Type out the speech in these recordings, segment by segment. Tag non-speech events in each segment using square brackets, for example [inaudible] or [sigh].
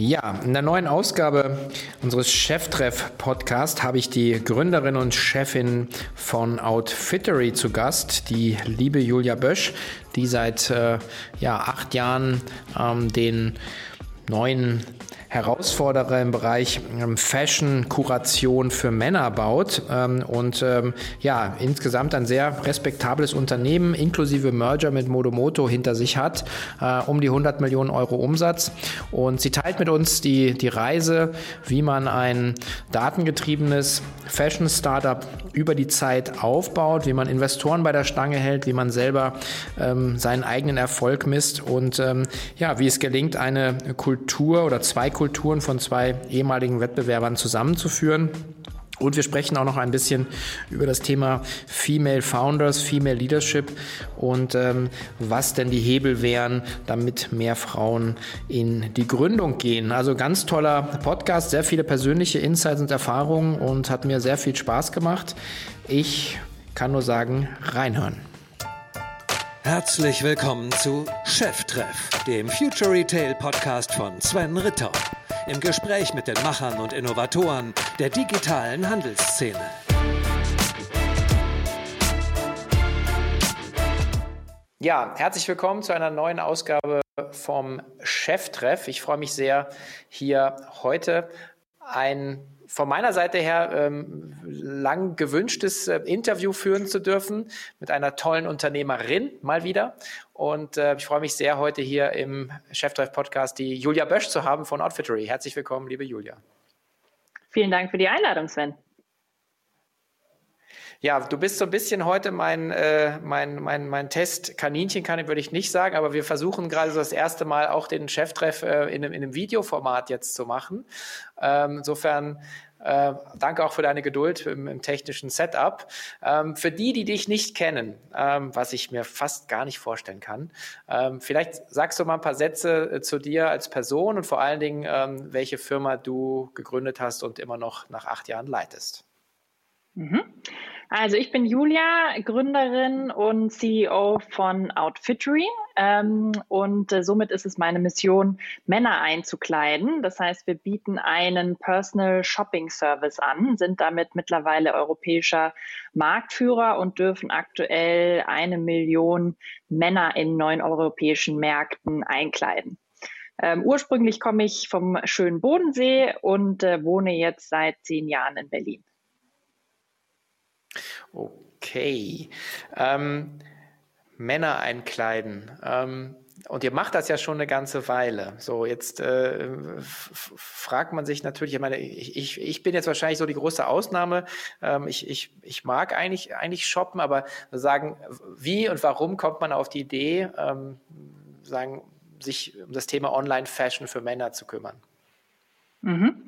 Ja, in der neuen Ausgabe unseres Cheftreff-Podcasts habe ich die Gründerin und Chefin von Outfittery zu Gast, die liebe Julia Bösch, die seit äh, ja, acht Jahren ähm, den neuen Herausforderer im Bereich ähm, Fashion-Kuration für Männer baut ähm, und ähm, ja, insgesamt ein sehr respektables Unternehmen inklusive Merger mit Modomoto hinter sich hat, äh, um die 100 Millionen Euro Umsatz. Und sie teilt mit uns die, die Reise, wie man ein datengetriebenes Fashion-Startup über die Zeit aufbaut, wie man Investoren bei der Stange hält, wie man selber ähm, seinen eigenen Erfolg misst und ähm, ja, wie es gelingt, eine Kultur oder zwei Kulturen von zwei ehemaligen Wettbewerbern zusammenzuführen. Und wir sprechen auch noch ein bisschen über das Thema Female Founders, Female Leadership und ähm, was denn die Hebel wären, damit mehr Frauen in die Gründung gehen. Also ganz toller Podcast, sehr viele persönliche Insights und Erfahrungen und hat mir sehr viel Spaß gemacht. Ich kann nur sagen, reinhören. Herzlich willkommen zu Cheftreff, dem Future Retail Podcast von Sven Ritter. Im Gespräch mit den Machern und Innovatoren der digitalen Handelsszene. Ja, herzlich willkommen zu einer neuen Ausgabe vom Cheftreff. Ich freue mich sehr, hier heute ein von meiner Seite her ähm, lang gewünschtes äh, Interview führen zu dürfen mit einer tollen Unternehmerin mal wieder. Und äh, ich freue mich sehr, heute hier im Cheftreff-Podcast die Julia Bösch zu haben von Outfittery. Herzlich willkommen, liebe Julia. Vielen Dank für die Einladung, Sven. Ja, du bist so ein bisschen heute mein, äh, mein, mein, mein Test-Kaninchen, kann würde ich nicht sagen, aber wir versuchen gerade so das erste Mal auch den Cheftreff äh, in, einem, in einem Videoformat jetzt zu machen. Ähm, insofern äh, danke auch für deine Geduld im, im technischen Setup. Ähm, für die, die dich nicht kennen, ähm, was ich mir fast gar nicht vorstellen kann, ähm, vielleicht sagst du mal ein paar Sätze äh, zu dir als Person und vor allen Dingen, ähm, welche Firma du gegründet hast und immer noch nach acht Jahren leitest. Mhm. Also ich bin Julia, Gründerin und CEO von Outfittery ähm, und äh, somit ist es meine Mission, Männer einzukleiden. Das heißt, wir bieten einen Personal Shopping Service an, sind damit mittlerweile europäischer Marktführer und dürfen aktuell eine Million Männer in neun europäischen Märkten einkleiden. Ähm, ursprünglich komme ich vom schönen Bodensee und äh, wohne jetzt seit zehn Jahren in Berlin. Okay. Ähm, Männer einkleiden. Ähm, und ihr macht das ja schon eine ganze Weile. So, jetzt äh, fragt man sich natürlich, ich meine, ich, ich bin jetzt wahrscheinlich so die große Ausnahme. Ähm, ich, ich, ich mag eigentlich, eigentlich shoppen, aber sagen, wie und warum kommt man auf die Idee, ähm, sagen, sich um das Thema Online-Fashion für Männer zu kümmern? Mhm.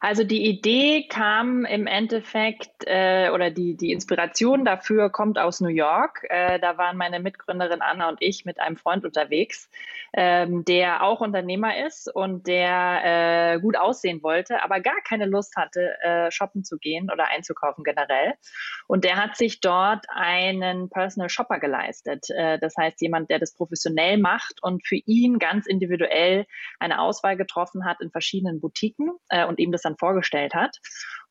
Also die Idee kam im Endeffekt äh, oder die, die Inspiration dafür kommt aus New York. Äh, da waren meine Mitgründerin Anna und ich mit einem Freund unterwegs, ähm, der auch Unternehmer ist und der äh, gut aussehen wollte, aber gar keine Lust hatte, äh, shoppen zu gehen oder einzukaufen generell. Und der hat sich dort einen Personal Shopper geleistet. Äh, das heißt, jemand, der das professionell macht und für ihn ganz individuell eine Auswahl getroffen hat in verschiedenen Boutiquen äh, und ihm das dann vorgestellt hat.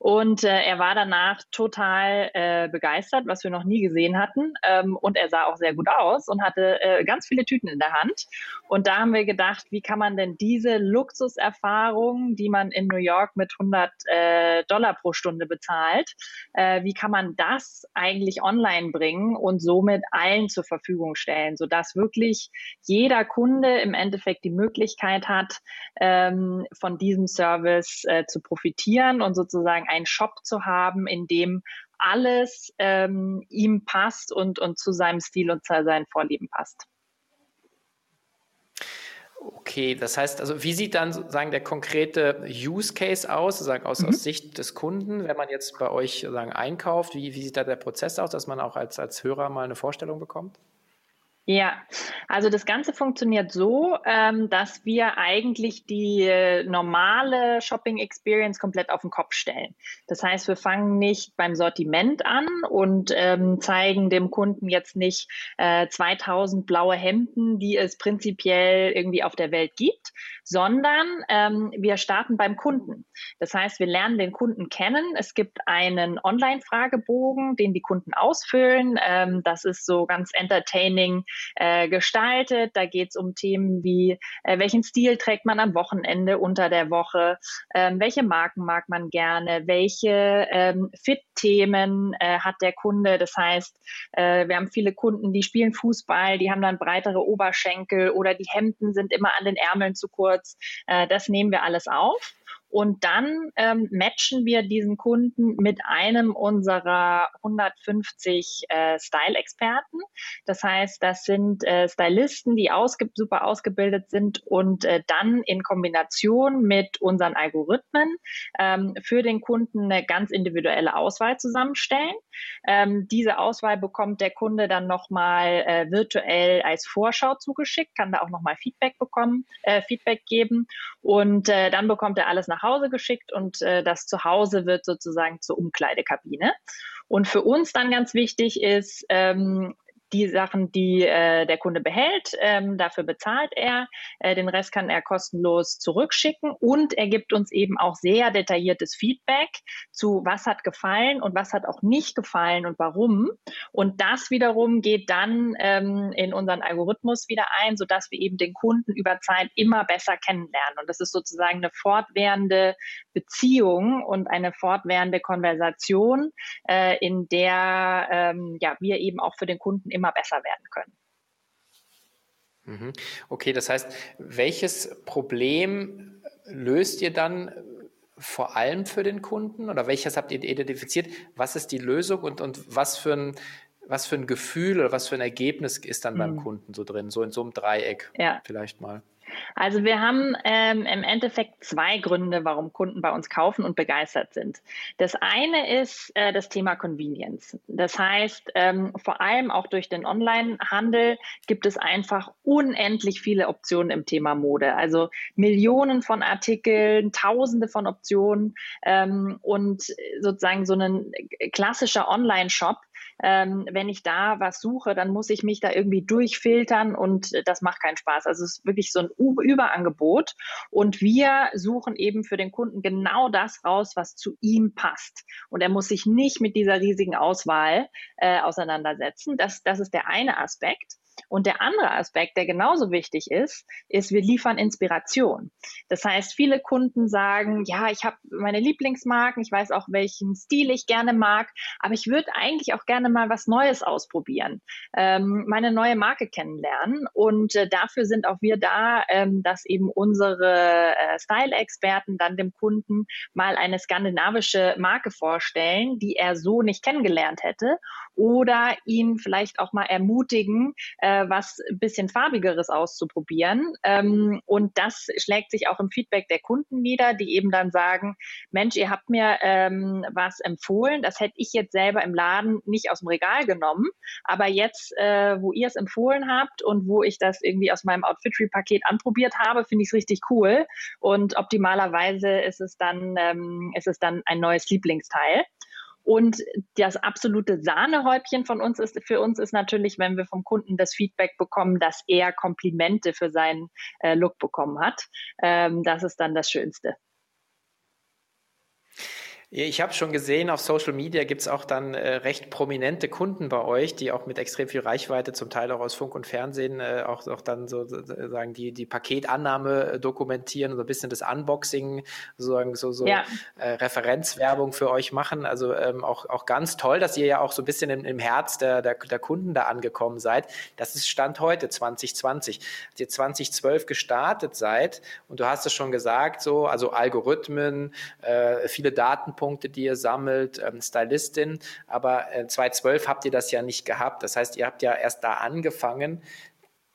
Und äh, er war danach total äh, begeistert, was wir noch nie gesehen hatten. Ähm, und er sah auch sehr gut aus und hatte äh, ganz viele Tüten in der Hand. Und da haben wir gedacht, wie kann man denn diese Luxuserfahrung, die man in New York mit 100 äh, Dollar pro Stunde bezahlt, äh, wie kann man das eigentlich online bringen und somit allen zur Verfügung stellen, sodass wirklich jeder Kunde im Endeffekt die Möglichkeit hat, ähm, von diesem Service äh, zu profitieren und sozusagen einen Shop zu haben, in dem alles ähm, ihm passt und, und zu seinem Stil und zu seinen Vorlieben passt. Okay, das heißt, also wie sieht dann sozusagen der konkrete Use Case aus, sozusagen aus, mhm. aus Sicht des Kunden, wenn man jetzt bei euch sozusagen einkauft? Wie, wie sieht da der Prozess aus, dass man auch als, als Hörer mal eine Vorstellung bekommt? Ja, also das Ganze funktioniert so, ähm, dass wir eigentlich die äh, normale Shopping Experience komplett auf den Kopf stellen. Das heißt, wir fangen nicht beim Sortiment an und ähm, zeigen dem Kunden jetzt nicht äh, 2000 blaue Hemden, die es prinzipiell irgendwie auf der Welt gibt, sondern ähm, wir starten beim Kunden. Das heißt, wir lernen den Kunden kennen. Es gibt einen Online-Fragebogen, den die Kunden ausfüllen. Ähm, das ist so ganz entertaining äh, gestaltet. Da geht es um Themen wie, äh, welchen Stil trägt man am Wochenende unter der Woche, ähm, welche Marken mag man gerne, welche ähm, Fit-Themen äh, hat der Kunde. Das heißt, äh, wir haben viele Kunden, die spielen Fußball, die haben dann breitere Oberschenkel oder die Hemden sind immer an den Ärmeln zu kurz kurz. Äh, das nehmen wir alles auf. Und dann ähm, matchen wir diesen Kunden mit einem unserer 150 äh, Style-Experten. Das heißt, das sind äh, Stylisten, die ausge super ausgebildet sind und äh, dann in Kombination mit unseren Algorithmen ähm, für den Kunden eine ganz individuelle Auswahl zusammenstellen. Ähm, diese Auswahl bekommt der Kunde dann nochmal äh, virtuell als Vorschau zugeschickt, kann da auch nochmal Feedback bekommen, äh, Feedback geben und äh, dann bekommt er alles nach Hause geschickt und äh, das Zuhause wird sozusagen zur Umkleidekabine. Und für uns dann ganz wichtig ist, ähm, die Sachen, die äh, der Kunde behält, ähm, dafür bezahlt er. Äh, den Rest kann er kostenlos zurückschicken und er gibt uns eben auch sehr detailliertes Feedback zu, was hat gefallen und was hat auch nicht gefallen und warum. Und das wiederum geht dann ähm, in unseren Algorithmus wieder ein, sodass wir eben den Kunden über Zeit immer besser kennenlernen. Und das ist sozusagen eine fortwährende Beziehung und eine fortwährende Konversation, äh, in der ähm, ja, wir eben auch für den Kunden immer immer besser werden können. Mhm. Okay, das heißt, welches Problem löst ihr dann vor allem für den Kunden oder welches habt ihr identifiziert? Was ist die Lösung und, und was, für ein, was für ein Gefühl oder was für ein Ergebnis ist dann mhm. beim Kunden so drin? So in so einem Dreieck ja. vielleicht mal. Also wir haben ähm, im Endeffekt zwei Gründe, warum Kunden bei uns kaufen und begeistert sind. Das eine ist äh, das Thema Convenience. Das heißt, ähm, vor allem auch durch den Online-Handel gibt es einfach unendlich viele Optionen im Thema Mode. Also Millionen von Artikeln, Tausende von Optionen ähm, und sozusagen so ein klassischer Online-Shop ähm, wenn ich da was suche, dann muss ich mich da irgendwie durchfiltern und das macht keinen Spaß. Also es ist wirklich so ein Überangebot und wir suchen eben für den Kunden genau das raus, was zu ihm passt. Und er muss sich nicht mit dieser riesigen Auswahl äh, auseinandersetzen. Das, das ist der eine Aspekt. Und der andere Aspekt, der genauso wichtig ist, ist, wir liefern Inspiration. Das heißt, viele Kunden sagen, ja, ich habe meine Lieblingsmarken, ich weiß auch, welchen Stil ich gerne mag, aber ich würde eigentlich auch gerne mal was Neues ausprobieren, ähm, meine neue Marke kennenlernen. Und äh, dafür sind auch wir da, ähm, dass eben unsere äh, Style-Experten dann dem Kunden mal eine skandinavische Marke vorstellen, die er so nicht kennengelernt hätte oder ihn vielleicht auch mal ermutigen, äh, was ein bisschen farbigeres auszuprobieren. Ähm, und das schlägt sich auch im Feedback der Kunden nieder, die eben dann sagen, Mensch, ihr habt mir ähm, was empfohlen, das hätte ich jetzt selber im Laden nicht aus dem Regal genommen, aber jetzt, äh, wo ihr es empfohlen habt und wo ich das irgendwie aus meinem Outfitry-Paket anprobiert habe, finde ich es richtig cool und optimalerweise ist es dann, ähm, ist es dann ein neues Lieblingsteil. Und das absolute Sahnehäubchen von uns ist, für uns ist natürlich, wenn wir vom Kunden das Feedback bekommen, dass er Komplimente für seinen äh, Look bekommen hat. Ähm, das ist dann das Schönste. Ich habe schon gesehen, auf Social Media gibt es auch dann äh, recht prominente Kunden bei euch, die auch mit extrem viel Reichweite, zum Teil auch aus Funk und Fernsehen, äh, auch, auch dann sozusagen die, die Paketannahme äh, dokumentieren, so ein bisschen das Unboxing, sozusagen so, so ja. äh, Referenzwerbung für euch machen. Also ähm, auch, auch ganz toll, dass ihr ja auch so ein bisschen im, im Herz der, der, der Kunden da angekommen seid. Das ist Stand heute, 2020. Als ihr 2012 gestartet seid, und du hast es schon gesagt, so, also Algorithmen, äh, viele Datenpunkte, Datenpunkte, die ihr sammelt, ähm, Stylistin. Aber äh, 2012 habt ihr das ja nicht gehabt. Das heißt, ihr habt ja erst da angefangen,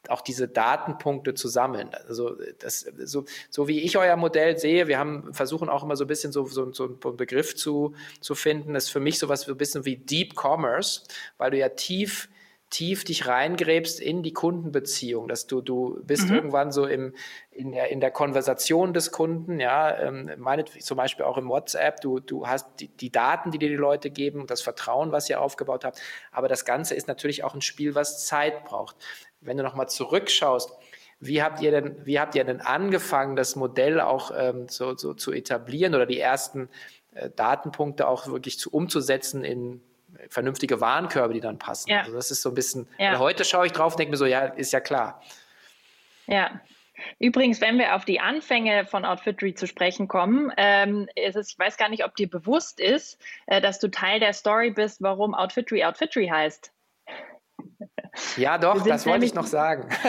auch diese Datenpunkte zu sammeln. Also das, so, so wie ich euer Modell sehe, wir haben versuchen auch immer so ein bisschen so, so, so einen Begriff zu, zu finden, ist für mich sowas so ein bisschen wie Deep Commerce, weil du ja tief tief dich reingräbst in die Kundenbeziehung, dass du, du bist mhm. irgendwann so im, in, der, in der Konversation des Kunden, ja, ähm, meinetwegen zum Beispiel auch im WhatsApp, du, du hast die, die Daten, die dir die Leute geben, das Vertrauen, was ihr aufgebaut habt, aber das Ganze ist natürlich auch ein Spiel, was Zeit braucht. Wenn du nochmal zurückschaust, wie habt ihr denn, wie habt ihr denn angefangen, das Modell auch ähm, so, so zu etablieren oder die ersten äh, Datenpunkte auch wirklich zu, umzusetzen in vernünftige Warenkörbe, die dann passen. Ja. Also das ist so ein bisschen, ja. heute schaue ich drauf und denke mir so, ja, ist ja klar. Ja. Übrigens, wenn wir auf die Anfänge von Outfittery zu sprechen kommen, ähm, ist es, ich weiß gar nicht, ob dir bewusst ist, äh, dass du Teil der Story bist, warum Outfittery Outfittery heißt. Ja, doch, das wollte ich noch sagen. [laughs]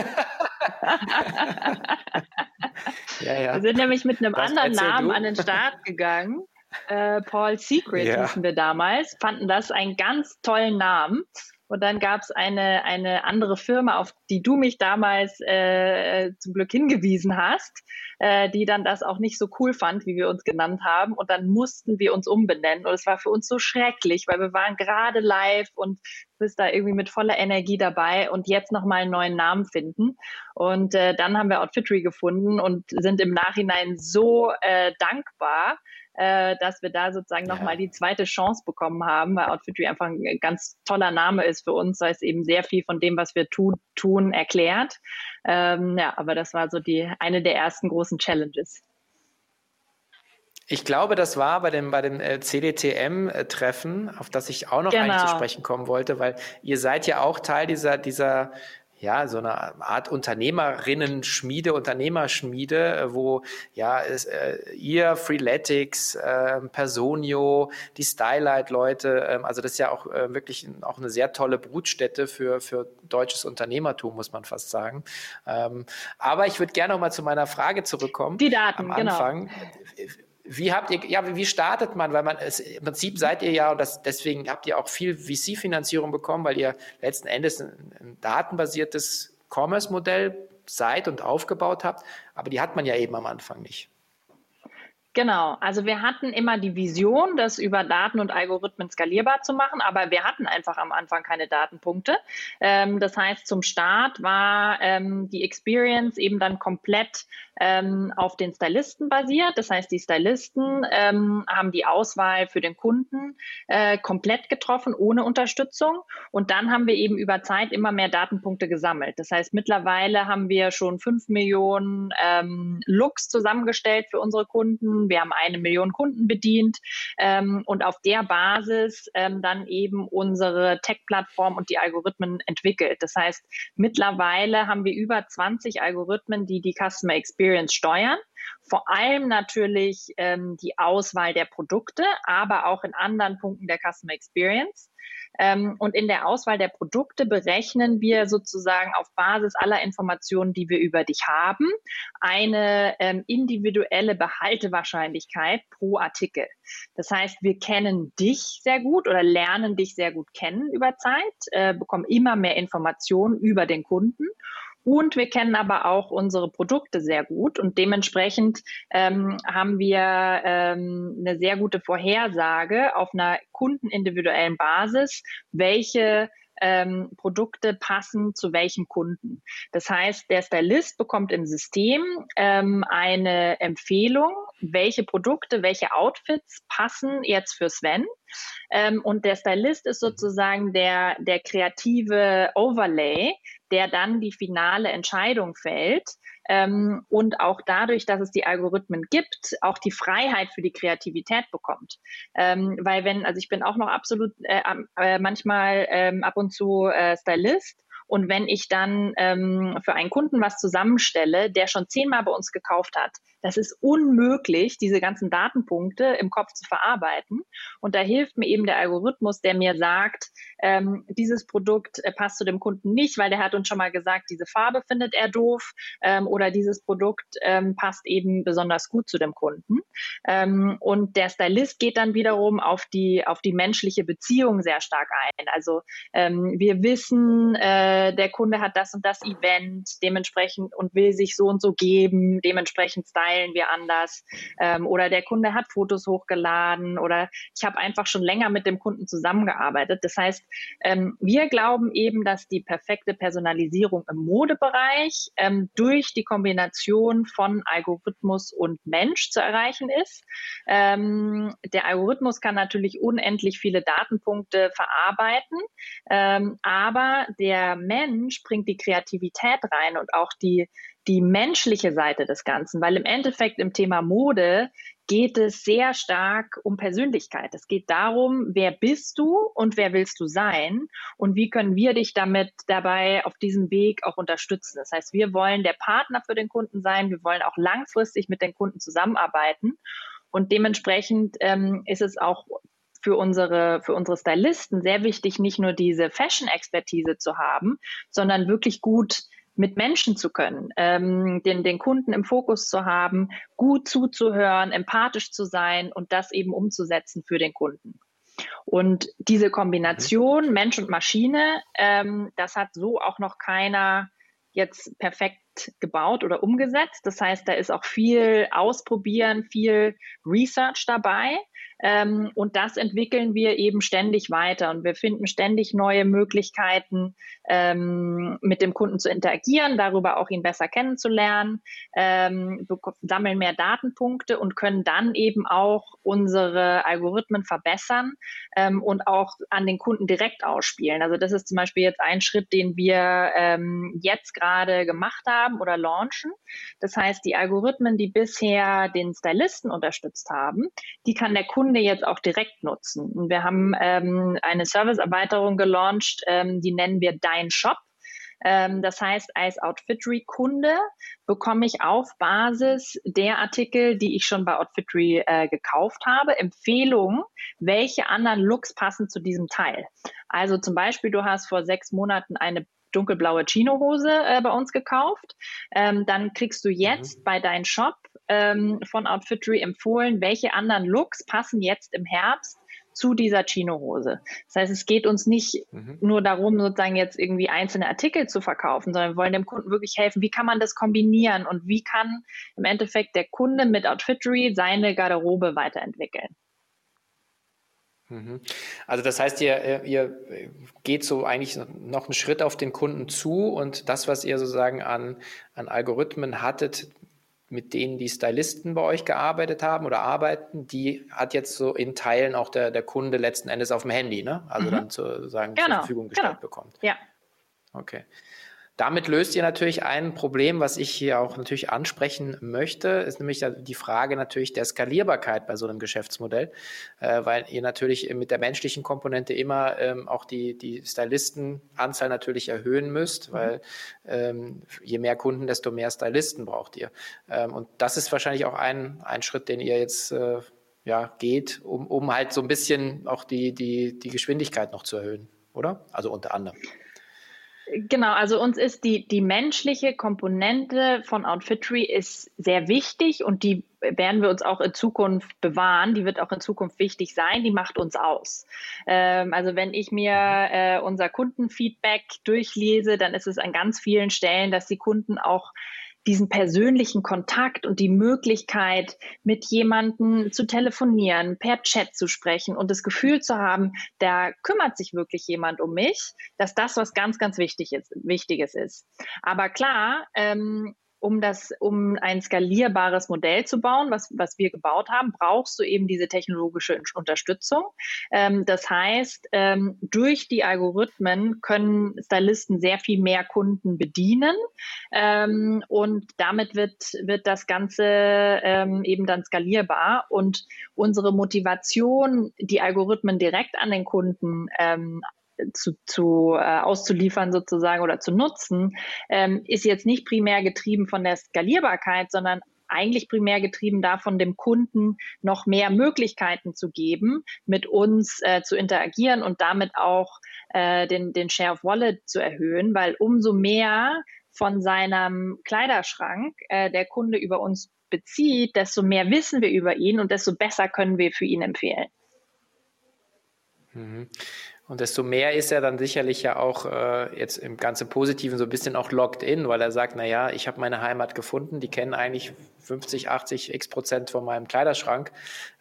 ja, ja. Wir sind nämlich mit einem das anderen Namen du. an den Start gegangen äh, Paul Secret ja. hießen wir damals, fanden das einen ganz tollen Namen. Und dann gab es eine, eine andere Firma, auf die du mich damals äh, zum Glück hingewiesen hast, äh, die dann das auch nicht so cool fand, wie wir uns genannt haben. Und dann mussten wir uns umbenennen. Und es war für uns so schrecklich, weil wir waren gerade live und bist da irgendwie mit voller Energie dabei und jetzt nochmal einen neuen Namen finden. Und äh, dann haben wir Outfittery gefunden und sind im Nachhinein so äh, dankbar, äh, dass wir da sozusagen ja. nochmal die zweite Chance bekommen haben, weil Outfitry einfach ein ganz toller Name ist für uns, weil es eben sehr viel von dem, was wir tu tun, erklärt. Ähm, ja, aber das war so die eine der ersten großen Challenges. Ich glaube, das war bei dem, bei dem äh, CDTM-Treffen, auf das ich auch noch genau. eigentlich zu sprechen kommen wollte, weil ihr seid ja auch Teil dieser, dieser ja, so eine Art Unternehmerinnen-Schmiede, Unternehmerschmiede, äh, wo ja es, äh, ihr, Freeletics, äh, Personio, die Stylight-Leute, äh, also das ist ja auch äh, wirklich auch eine sehr tolle Brutstätte für, für deutsches Unternehmertum, muss man fast sagen. Ähm, aber ich würde gerne noch mal zu meiner Frage zurückkommen. Die Daten, am genau. Anfang. Genau. Wie habt ihr, ja, wie startet man? Weil man es, im Prinzip seid ihr ja, und das, deswegen habt ihr auch viel VC-Finanzierung bekommen, weil ihr letzten Endes ein, ein datenbasiertes Commerce-Modell seid und aufgebaut habt. Aber die hat man ja eben am Anfang nicht. Genau, also wir hatten immer die Vision, das über Daten und Algorithmen skalierbar zu machen, aber wir hatten einfach am Anfang keine Datenpunkte. Ähm, das heißt, zum Start war ähm, die Experience eben dann komplett ähm, auf den Stylisten basiert. Das heißt, die Stylisten ähm, haben die Auswahl für den Kunden äh, komplett getroffen, ohne Unterstützung. Und dann haben wir eben über Zeit immer mehr Datenpunkte gesammelt. Das heißt, mittlerweile haben wir schon fünf Millionen ähm, Looks zusammengestellt für unsere Kunden. Wir haben eine Million Kunden bedient ähm, und auf der Basis ähm, dann eben unsere Tech-Plattform und die Algorithmen entwickelt. Das heißt, mittlerweile haben wir über 20 Algorithmen, die die Customer Experience Experience steuern. Vor allem natürlich ähm, die Auswahl der Produkte, aber auch in anderen Punkten der Customer Experience. Ähm, und in der Auswahl der Produkte berechnen wir sozusagen auf Basis aller Informationen, die wir über dich haben, eine ähm, individuelle Behaltewahrscheinlichkeit pro Artikel. Das heißt, wir kennen dich sehr gut oder lernen dich sehr gut kennen über Zeit, äh, bekommen immer mehr Informationen über den Kunden und wir kennen aber auch unsere Produkte sehr gut und dementsprechend ähm, haben wir ähm, eine sehr gute Vorhersage auf einer kundenindividuellen Basis, welche ähm, Produkte passen zu welchem Kunden. Das heißt, der Stylist bekommt im System ähm, eine Empfehlung, welche Produkte, welche Outfits passen jetzt für Sven. Ähm, und der Stylist ist sozusagen der, der kreative Overlay, der dann die finale Entscheidung fällt. Ähm, und auch dadurch, dass es die Algorithmen gibt, auch die Freiheit für die Kreativität bekommt. Ähm, weil wenn, also ich bin auch noch absolut äh, äh, manchmal ähm, ab und zu äh, Stylist und wenn ich dann ähm, für einen Kunden was zusammenstelle, der schon zehnmal bei uns gekauft hat, das ist unmöglich, diese ganzen Datenpunkte im Kopf zu verarbeiten. Und da hilft mir eben der Algorithmus, der mir sagt, ähm, dieses Produkt äh, passt zu dem Kunden nicht, weil der hat uns schon mal gesagt, diese Farbe findet er doof ähm, oder dieses Produkt ähm, passt eben besonders gut zu dem Kunden. Ähm, und der Stylist geht dann wiederum auf die, auf die menschliche Beziehung sehr stark ein. Also ähm, wir wissen, äh, äh, der Kunde hat das und das Event dementsprechend und will sich so und so geben, dementsprechend stylen wir anders. Ähm, oder der Kunde hat Fotos hochgeladen oder ich habe einfach schon länger mit dem Kunden zusammengearbeitet. Das heißt, ähm, wir glauben eben, dass die perfekte Personalisierung im Modebereich ähm, durch die Kombination von Algorithmus und Mensch zu erreichen ist. Ähm, der Algorithmus kann natürlich unendlich viele Datenpunkte verarbeiten, ähm, aber der Mensch bringt die Kreativität rein und auch die, die menschliche Seite des Ganzen, weil im Endeffekt im Thema Mode geht es sehr stark um Persönlichkeit. Es geht darum, wer bist du und wer willst du sein und wie können wir dich damit dabei auf diesem Weg auch unterstützen. Das heißt, wir wollen der Partner für den Kunden sein, wir wollen auch langfristig mit den Kunden zusammenarbeiten und dementsprechend ähm, ist es auch für unsere, für unsere Stylisten sehr wichtig, nicht nur diese Fashion-Expertise zu haben, sondern wirklich gut mit Menschen zu können, ähm, den, den Kunden im Fokus zu haben, gut zuzuhören, empathisch zu sein und das eben umzusetzen für den Kunden. Und diese Kombination mhm. Mensch und Maschine, ähm, das hat so auch noch keiner jetzt perfekt gebaut oder umgesetzt. Das heißt, da ist auch viel Ausprobieren, viel Research dabei. Ähm, und das entwickeln wir eben ständig weiter und wir finden ständig neue Möglichkeiten, ähm, mit dem Kunden zu interagieren, darüber auch ihn besser kennenzulernen, ähm, sammeln mehr Datenpunkte und können dann eben auch unsere Algorithmen verbessern ähm, und auch an den Kunden direkt ausspielen. Also das ist zum Beispiel jetzt ein Schritt, den wir ähm, jetzt gerade gemacht haben oder launchen. Das heißt, die Algorithmen, die bisher den Stylisten unterstützt haben, die kann der Kunde jetzt auch direkt nutzen. Und wir haben ähm, eine Serviceerweiterung gelauncht, ähm, die nennen wir Dein Shop. Ähm, das heißt, als Outfittery-Kunde bekomme ich auf Basis der Artikel, die ich schon bei Outfittery äh, gekauft habe, Empfehlungen, welche anderen Looks passen zu diesem Teil. Also zum Beispiel, du hast vor sechs Monaten eine dunkelblaue Chinohose äh, bei uns gekauft. Ähm, dann kriegst du jetzt mhm. bei deinem Shop ähm, von Outfittery empfohlen, welche anderen Looks passen jetzt im Herbst zu dieser Chinohose. Das heißt, es geht uns nicht mhm. nur darum, sozusagen jetzt irgendwie einzelne Artikel zu verkaufen, sondern wir wollen dem Kunden wirklich helfen, wie kann man das kombinieren und wie kann im Endeffekt der Kunde mit Outfittery seine Garderobe weiterentwickeln. Mhm. Also das heißt, ihr, äh, ihr geht so eigentlich noch einen Schritt auf den Kunden zu und das, was ihr sozusagen an, an Algorithmen hattet, mit denen die Stylisten bei euch gearbeitet haben oder arbeiten, die hat jetzt so in Teilen auch der, der Kunde letzten Endes auf dem Handy, ne? Also mhm. dann sozusagen genau, zur Verfügung gestellt genau. bekommt. Ja. Okay. Damit löst ihr natürlich ein Problem, was ich hier auch natürlich ansprechen möchte, ist nämlich die Frage natürlich der Skalierbarkeit bei so einem Geschäftsmodell, äh, weil ihr natürlich mit der menschlichen Komponente immer ähm, auch die, die Stylistenanzahl natürlich erhöhen müsst, mhm. weil ähm, je mehr Kunden, desto mehr Stylisten braucht ihr. Ähm, und das ist wahrscheinlich auch ein, ein Schritt, den ihr jetzt äh, ja, geht, um, um halt so ein bisschen auch die, die, die Geschwindigkeit noch zu erhöhen, oder? Also unter anderem. Genau, also uns ist die, die menschliche Komponente von Outfittery ist sehr wichtig und die werden wir uns auch in Zukunft bewahren. Die wird auch in Zukunft wichtig sein. Die macht uns aus. Ähm, also wenn ich mir äh, unser Kundenfeedback durchlese, dann ist es an ganz vielen Stellen, dass die Kunden auch diesen persönlichen Kontakt und die Möglichkeit, mit jemandem zu telefonieren, per Chat zu sprechen und das Gefühl zu haben, da kümmert sich wirklich jemand um mich, dass das was ganz, ganz wichtig ist, Wichtiges ist. Aber klar, ähm, um das, um ein skalierbares Modell zu bauen, was, was wir gebaut haben, brauchst du eben diese technologische Unterstützung. Ähm, das heißt, ähm, durch die Algorithmen können Stylisten sehr viel mehr Kunden bedienen ähm, und damit wird, wird das Ganze ähm, eben dann skalierbar und unsere Motivation, die Algorithmen direkt an den Kunden ähm, zu, zu äh, auszuliefern sozusagen oder zu nutzen, ähm, ist jetzt nicht primär getrieben von der Skalierbarkeit, sondern eigentlich primär getrieben davon, dem Kunden noch mehr Möglichkeiten zu geben, mit uns äh, zu interagieren und damit auch äh, den, den Share of Wallet zu erhöhen, weil umso mehr von seinem Kleiderschrank äh, der Kunde über uns bezieht, desto mehr wissen wir über ihn und desto besser können wir für ihn empfehlen. Mhm. Und desto mehr ist er dann sicherlich ja auch äh, jetzt im ganzen Positiven so ein bisschen auch locked in, weil er sagt, na ja, ich habe meine Heimat gefunden, die kennen eigentlich 50, 80 x Prozent von meinem Kleiderschrank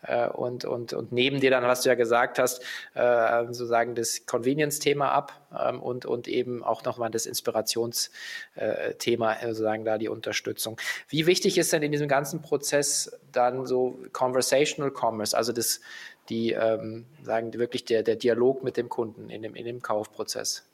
äh, und, und, und nehmen dir dann, was du ja gesagt hast, äh, sozusagen das Convenience-Thema ab ähm, und, und eben auch nochmal das Inspirationsthema, äh, sozusagen da die Unterstützung. Wie wichtig ist denn in diesem ganzen Prozess dann so Conversational Commerce, also das die ähm, sagen wirklich der, der Dialog mit dem Kunden in dem, in dem Kaufprozess?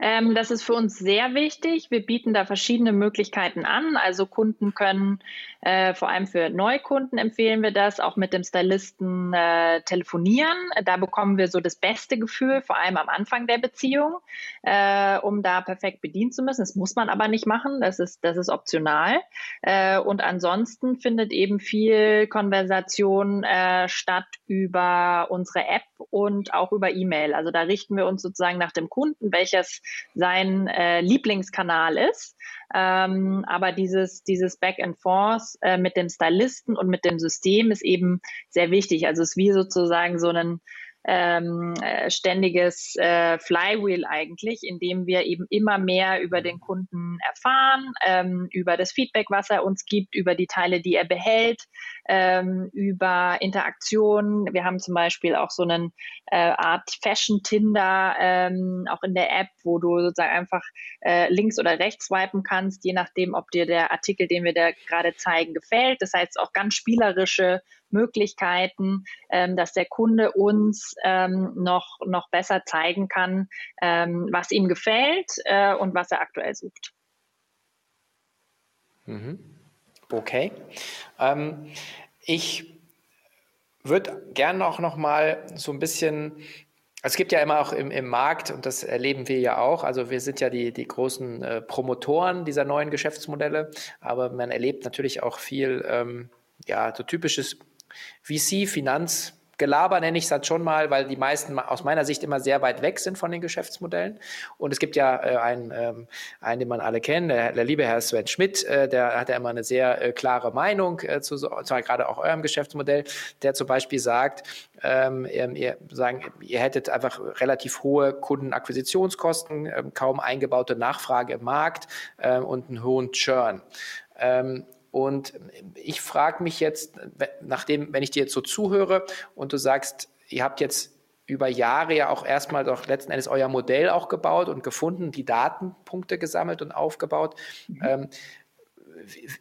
Ähm, das ist für uns sehr wichtig. Wir bieten da verschiedene Möglichkeiten an. Also Kunden können, äh, vor allem für Neukunden empfehlen wir das, auch mit dem Stylisten äh, telefonieren. Da bekommen wir so das beste Gefühl, vor allem am Anfang der Beziehung, äh, um da perfekt bedient zu müssen. Das muss man aber nicht machen. Das ist, das ist optional. Äh, und ansonsten findet eben viel Konversation äh, statt über unsere App und auch über E-Mail. Also da richten wir uns sozusagen nach dem Kunden, welches sein äh, Lieblingskanal ist. Ähm, aber dieses, dieses Back and Forth äh, mit dem Stylisten und mit dem System ist eben sehr wichtig. Also es ist wie sozusagen so ein ähm, äh, ständiges äh, Flywheel eigentlich, in dem wir eben immer mehr über den Kunden erfahren, ähm, über das Feedback, was er uns gibt, über die Teile, die er behält, ähm, über Interaktion. Wir haben zum Beispiel auch so eine äh, Art Fashion-Tinder ähm, auch in der App, wo du sozusagen einfach äh, links oder rechts swipen kannst, je nachdem, ob dir der Artikel, den wir da gerade zeigen, gefällt. Das heißt auch ganz spielerische Möglichkeiten, ähm, dass der Kunde uns ähm, noch, noch besser zeigen kann, ähm, was ihm gefällt äh, und was er aktuell sucht. Mhm. Okay. Ähm, ich würde gerne auch noch mal so ein bisschen es gibt ja immer auch im, im Markt, und das erleben wir ja auch, also wir sind ja die, die großen äh, Promotoren dieser neuen Geschäftsmodelle, aber man erlebt natürlich auch viel, ähm, ja, so typisches VC, Finanz, Gelaber nenne ich es halt schon mal, weil die meisten aus meiner Sicht immer sehr weit weg sind von den Geschäftsmodellen. Und es gibt ja äh, einen, ähm, einen, den man alle kennt, der, der liebe Herr Sven Schmidt, äh, der hat ja immer eine sehr äh, klare Meinung äh, zu, zwar gerade auch eurem Geschäftsmodell, der zum Beispiel sagt, ähm, ihr, sagen, ihr hättet einfach relativ hohe Kundenakquisitionskosten, ähm, kaum eingebaute Nachfrage im Markt äh, und einen hohen Churn. Ähm, und ich frage mich jetzt, nachdem, wenn ich dir jetzt so zuhöre und du sagst, ihr habt jetzt über Jahre ja auch erstmal doch letzten Endes euer Modell auch gebaut und gefunden, die Datenpunkte gesammelt und aufgebaut. Mhm. Ähm,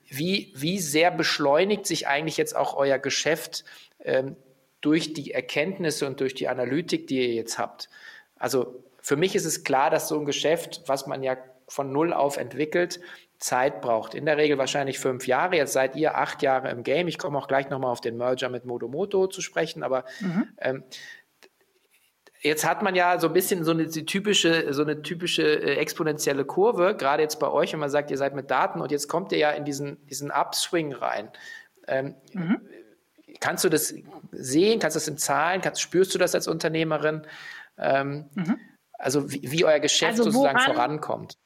wie, wie sehr beschleunigt sich eigentlich jetzt auch euer Geschäft ähm, durch die Erkenntnisse und durch die Analytik, die ihr jetzt habt? Also für mich ist es klar, dass so ein Geschäft, was man ja von Null auf entwickelt, Zeit braucht. In der Regel wahrscheinlich fünf Jahre. Jetzt seid ihr acht Jahre im Game. Ich komme auch gleich nochmal auf den Merger mit Modomoto zu sprechen, aber mhm. ähm, Jetzt hat man ja so ein bisschen so eine typische, so eine typische äh, exponentielle Kurve, gerade jetzt bei euch, wenn man sagt, ihr seid mit Daten und jetzt kommt ihr ja in diesen, diesen Upswing rein. Ähm, mhm. Kannst du das sehen? Kannst du das in Zahlen? Kannst, spürst du das als Unternehmerin? Ähm, mhm. Also wie, wie, euer Geschäft also sozusagen vorankommt?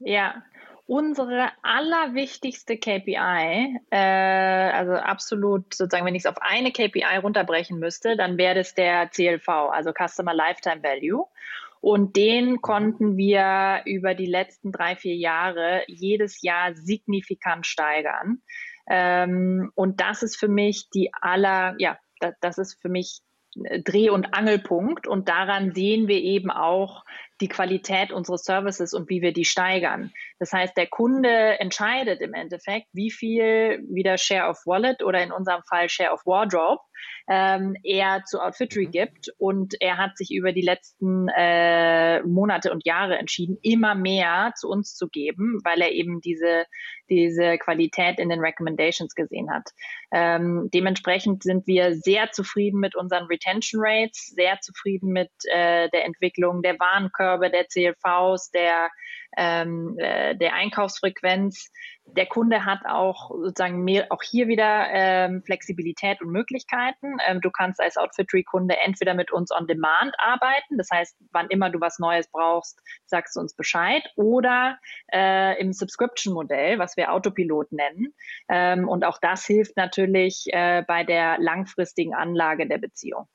Ja, unsere allerwichtigste KPI, äh, also absolut sozusagen, wenn ich es auf eine KPI runterbrechen müsste, dann wäre das der CLV, also Customer Lifetime Value. Und den konnten wir über die letzten drei, vier Jahre jedes Jahr signifikant steigern. Ähm, und das ist für mich die aller, ja, das, das ist für mich Dreh- und Angelpunkt. Und daran sehen wir eben auch die Qualität unseres Services und wie wir die steigern. Das heißt, der Kunde entscheidet im Endeffekt, wie viel wieder Share of Wallet oder in unserem Fall Share of Wardrobe ähm, er zu Outfittery mhm. gibt. Und er hat sich über die letzten äh, Monate und Jahre entschieden, immer mehr zu uns zu geben, weil er eben diese, diese Qualität in den Recommendations gesehen hat. Ähm, dementsprechend sind wir sehr zufrieden mit unseren Retention Rates, sehr zufrieden mit äh, der Entwicklung der Warenkörbe, der CLVs, der ähm, äh, der Einkaufsfrequenz. Der Kunde hat auch sozusagen mehr, auch hier wieder ähm, Flexibilität und Möglichkeiten. Ähm, du kannst als Outfittery-Kunde entweder mit uns on Demand arbeiten, das heißt, wann immer du was Neues brauchst, sagst du uns Bescheid, oder äh, im Subscription-Modell, was wir Autopilot nennen. Ähm, und auch das hilft natürlich äh, bei der langfristigen Anlage der Beziehung.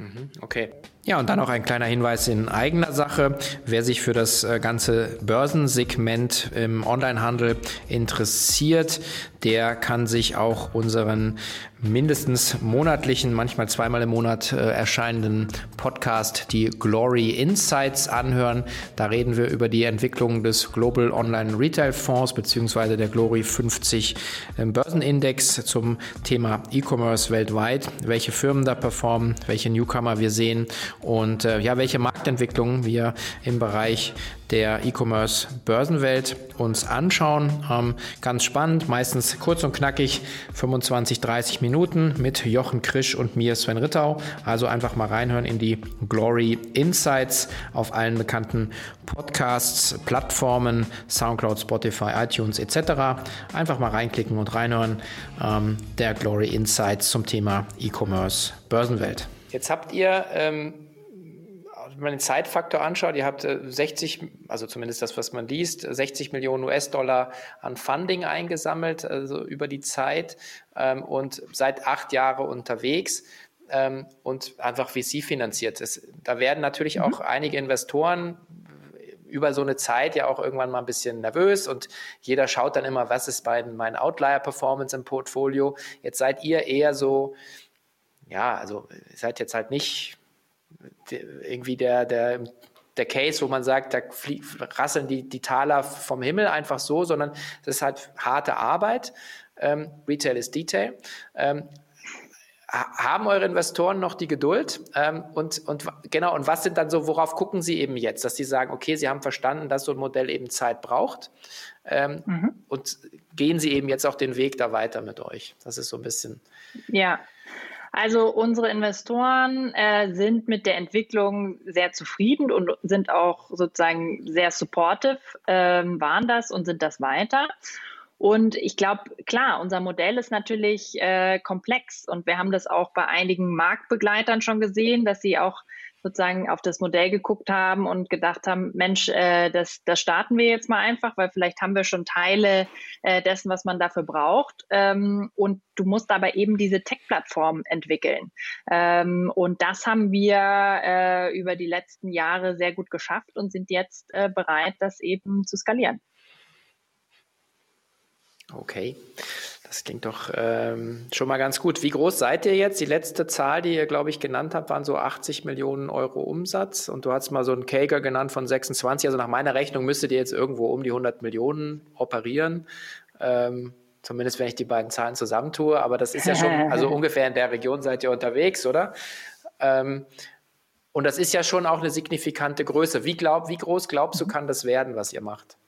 Mhm, okay. Ja, und dann noch ein kleiner Hinweis in eigener Sache. Wer sich für das äh, ganze Börsensegment im Onlinehandel interessiert, der kann sich auch unseren mindestens monatlichen, manchmal zweimal im Monat äh, erscheinenden Podcast, die Glory Insights, anhören. Da reden wir über die Entwicklung des Global Online Retail Fonds bzw. der Glory 50 äh, Börsenindex zum Thema E-Commerce weltweit, welche Firmen da performen, welche Newcomer wir sehen und äh, ja, welche Marktentwicklungen wir im Bereich der E-Commerce Börsenwelt uns anschauen. Ähm, ganz spannend, meistens kurz und knackig, 25, 30 Minuten mit Jochen Krisch und mir Sven Rittau. Also einfach mal reinhören in die Glory Insights auf allen bekannten Podcasts, Plattformen, Soundcloud, Spotify, iTunes etc. Einfach mal reinklicken und reinhören. Ähm, der Glory Insights zum Thema E-Commerce Börsenwelt. Jetzt habt ihr ähm wenn man den Zeitfaktor anschaut, ihr habt 60, äh, also zumindest das, was man liest, 60 Millionen US-Dollar an Funding eingesammelt, also über die Zeit ähm, und seit acht Jahren unterwegs ähm, und einfach VC finanziert ist. Da werden natürlich mhm. auch einige Investoren über so eine Zeit ja auch irgendwann mal ein bisschen nervös und jeder schaut dann immer, was ist mein, mein Outlier-Performance im Portfolio. Jetzt seid ihr eher so, ja, also seid jetzt halt nicht irgendwie der, der, der Case, wo man sagt, da rasseln die, die Taler vom Himmel einfach so, sondern das ist halt harte Arbeit. Ähm, Retail ist Detail. Ähm, haben eure Investoren noch die Geduld? Ähm, und, und genau, und was sind dann so, worauf gucken sie eben jetzt? Dass sie sagen, okay, sie haben verstanden, dass so ein Modell eben Zeit braucht. Ähm, mhm. Und gehen sie eben jetzt auch den Weg da weiter mit euch? Das ist so ein bisschen. Ja, also unsere Investoren äh, sind mit der Entwicklung sehr zufrieden und sind auch sozusagen sehr supportive, ähm, waren das und sind das weiter. Und ich glaube, klar, unser Modell ist natürlich äh, komplex und wir haben das auch bei einigen Marktbegleitern schon gesehen, dass sie auch sozusagen auf das Modell geguckt haben und gedacht haben, Mensch, äh, das, das starten wir jetzt mal einfach, weil vielleicht haben wir schon Teile äh, dessen, was man dafür braucht. Ähm, und du musst aber eben diese Tech-Plattform entwickeln. Ähm, und das haben wir äh, über die letzten Jahre sehr gut geschafft und sind jetzt äh, bereit, das eben zu skalieren. Okay. Das klingt doch ähm, schon mal ganz gut. Wie groß seid ihr jetzt? Die letzte Zahl, die ihr, glaube ich, genannt habt, waren so 80 Millionen Euro Umsatz. Und du hast mal so einen Kager genannt von 26. Also nach meiner Rechnung müsstet ihr jetzt irgendwo um die 100 Millionen operieren. Ähm, zumindest wenn ich die beiden Zahlen zusammentue. Aber das ist ja schon, [laughs] also ungefähr in der Region seid ihr unterwegs, oder? Ähm, und das ist ja schon auch eine signifikante Größe. Wie, glaub, wie groß glaubst du, kann das werden, was ihr macht?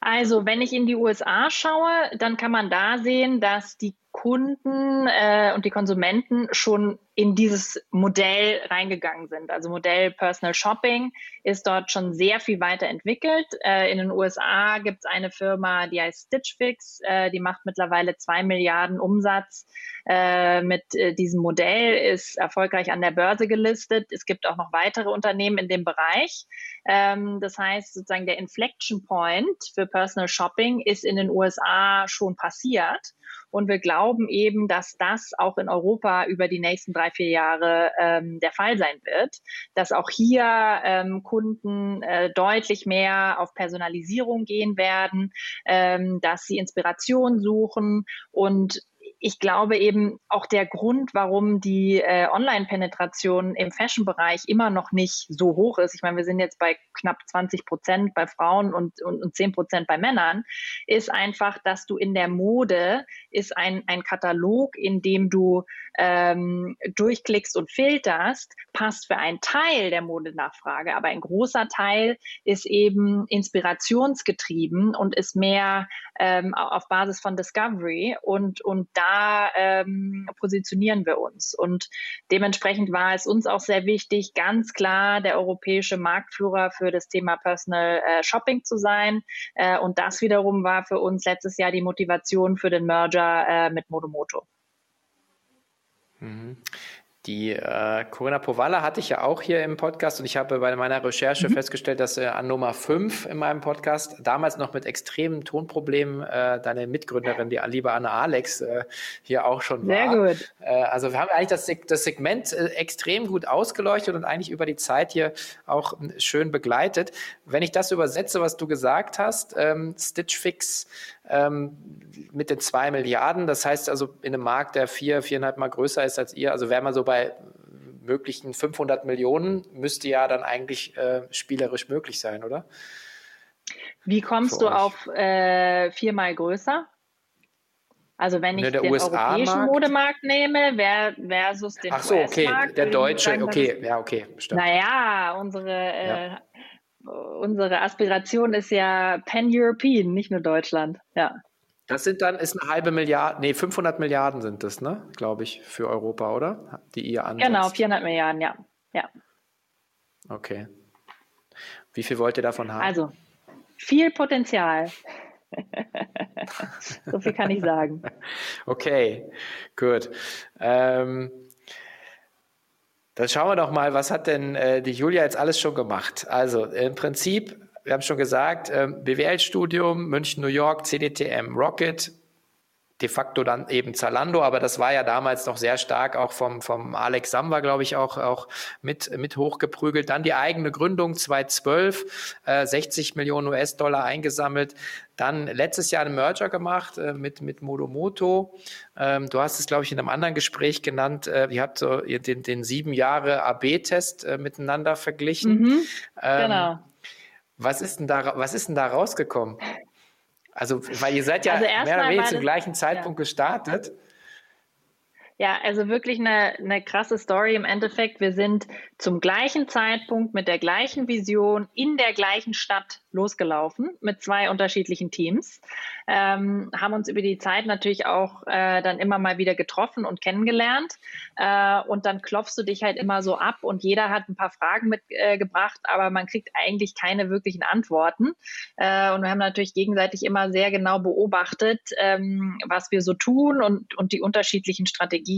Also, wenn ich in die USA schaue, dann kann man da sehen, dass die Kunden äh, und die Konsumenten schon in dieses Modell reingegangen sind. Also Modell Personal Shopping ist dort schon sehr viel weiterentwickelt. Äh, in den USA gibt es eine Firma, die heißt Stitch Fix, äh, die macht mittlerweile zwei Milliarden Umsatz äh, mit äh, diesem Modell, ist erfolgreich an der Börse gelistet. Es gibt auch noch weitere Unternehmen in dem Bereich. Ähm, das heißt, sozusagen der Inflection Point für Personal Shopping ist in den USA schon passiert. Und wir glauben eben, dass das auch in Europa über die nächsten drei, vier Jahre ähm, der Fall sein wird, dass auch hier ähm, Kunden äh, deutlich mehr auf Personalisierung gehen werden, ähm, dass sie Inspiration suchen und ich glaube eben auch der Grund, warum die äh, Online-Penetration im Fashion-Bereich immer noch nicht so hoch ist. Ich meine, wir sind jetzt bei knapp 20 Prozent bei Frauen und, und, und 10 Prozent bei Männern, ist einfach, dass du in der Mode ist ein, ein Katalog, in dem du ähm, durchklickst und filterst, passt für einen Teil der Modenachfrage, aber ein großer Teil ist eben inspirationsgetrieben und ist mehr ähm, auf Basis von Discovery und, und da ähm, positionieren wir uns. Und dementsprechend war es uns auch sehr wichtig, ganz klar der europäische Marktführer für das Thema Personal äh, Shopping zu sein. Äh, und das wiederum war für uns letztes Jahr die Motivation für den Merger äh, mit Modomoto. Die äh, Corinna Powalla hatte ich ja auch hier im Podcast und ich habe bei meiner Recherche mhm. festgestellt, dass äh, an Nummer 5 in meinem Podcast, damals noch mit extremen Tonproblemen, äh, deine Mitgründerin, die liebe Anne Alex, äh, hier auch schon war. Sehr gut. Äh, also wir haben eigentlich das, das Segment äh, extrem gut ausgeleuchtet und eigentlich über die Zeit hier auch schön begleitet. Wenn ich das übersetze, was du gesagt hast, ähm, Stitch Fix ähm, mit den zwei Milliarden, das heißt also in einem Markt, der vier, viereinhalb Mal größer ist als ihr, also wäre man so bei möglichen 500 Millionen, müsste ja dann eigentlich äh, spielerisch möglich sein, oder? Wie kommst du euch? auf äh, viermal größer? Also wenn ich ne, den europäischen Modemarkt nehme versus den Ach so, okay, der deutsche, okay, ja, okay, stimmt. Naja, unsere, äh, ja. Unsere Aspiration ist ja Pan-European, nicht nur Deutschland, ja. Das sind dann, ist eine halbe Milliarde, nee, 500 Milliarden sind das, ne, glaube ich, für Europa, oder? Die ihr ansetzt. Genau, 400 Milliarden, ja. ja. Okay. Wie viel wollt ihr davon haben? Also, viel Potenzial. [laughs] so viel kann ich sagen. [laughs] Okay, gut. Ähm, dann schauen wir doch mal, was hat denn äh, die Julia jetzt alles schon gemacht? Also im Prinzip wir haben schon gesagt, äh, BWL-Studium, München, New York, CDTM, Rocket, de facto dann eben Zalando, aber das war ja damals noch sehr stark auch vom, vom Alex Samba, glaube ich, auch, auch mit, mit hochgeprügelt. Dann die eigene Gründung 2012, äh, 60 Millionen US-Dollar eingesammelt. Dann letztes Jahr einen Merger gemacht äh, mit, mit Modomoto. Ähm, du hast es, glaube ich, in einem anderen Gespräch genannt. Äh, ihr habt so den, den sieben Jahre AB-Test äh, miteinander verglichen. Mhm, ähm, genau. Was ist denn da, was ist denn da rausgekommen? Also, weil ihr seid ja also mehr oder weniger zum gleichen Zeitpunkt ja. gestartet. Ja, also wirklich eine, eine krasse Story im Endeffekt. Wir sind zum gleichen Zeitpunkt mit der gleichen Vision in der gleichen Stadt losgelaufen mit zwei unterschiedlichen Teams, ähm, haben uns über die Zeit natürlich auch äh, dann immer mal wieder getroffen und kennengelernt. Äh, und dann klopfst du dich halt immer so ab und jeder hat ein paar Fragen mitgebracht, äh, aber man kriegt eigentlich keine wirklichen Antworten. Äh, und wir haben natürlich gegenseitig immer sehr genau beobachtet, ähm, was wir so tun und, und die unterschiedlichen Strategien.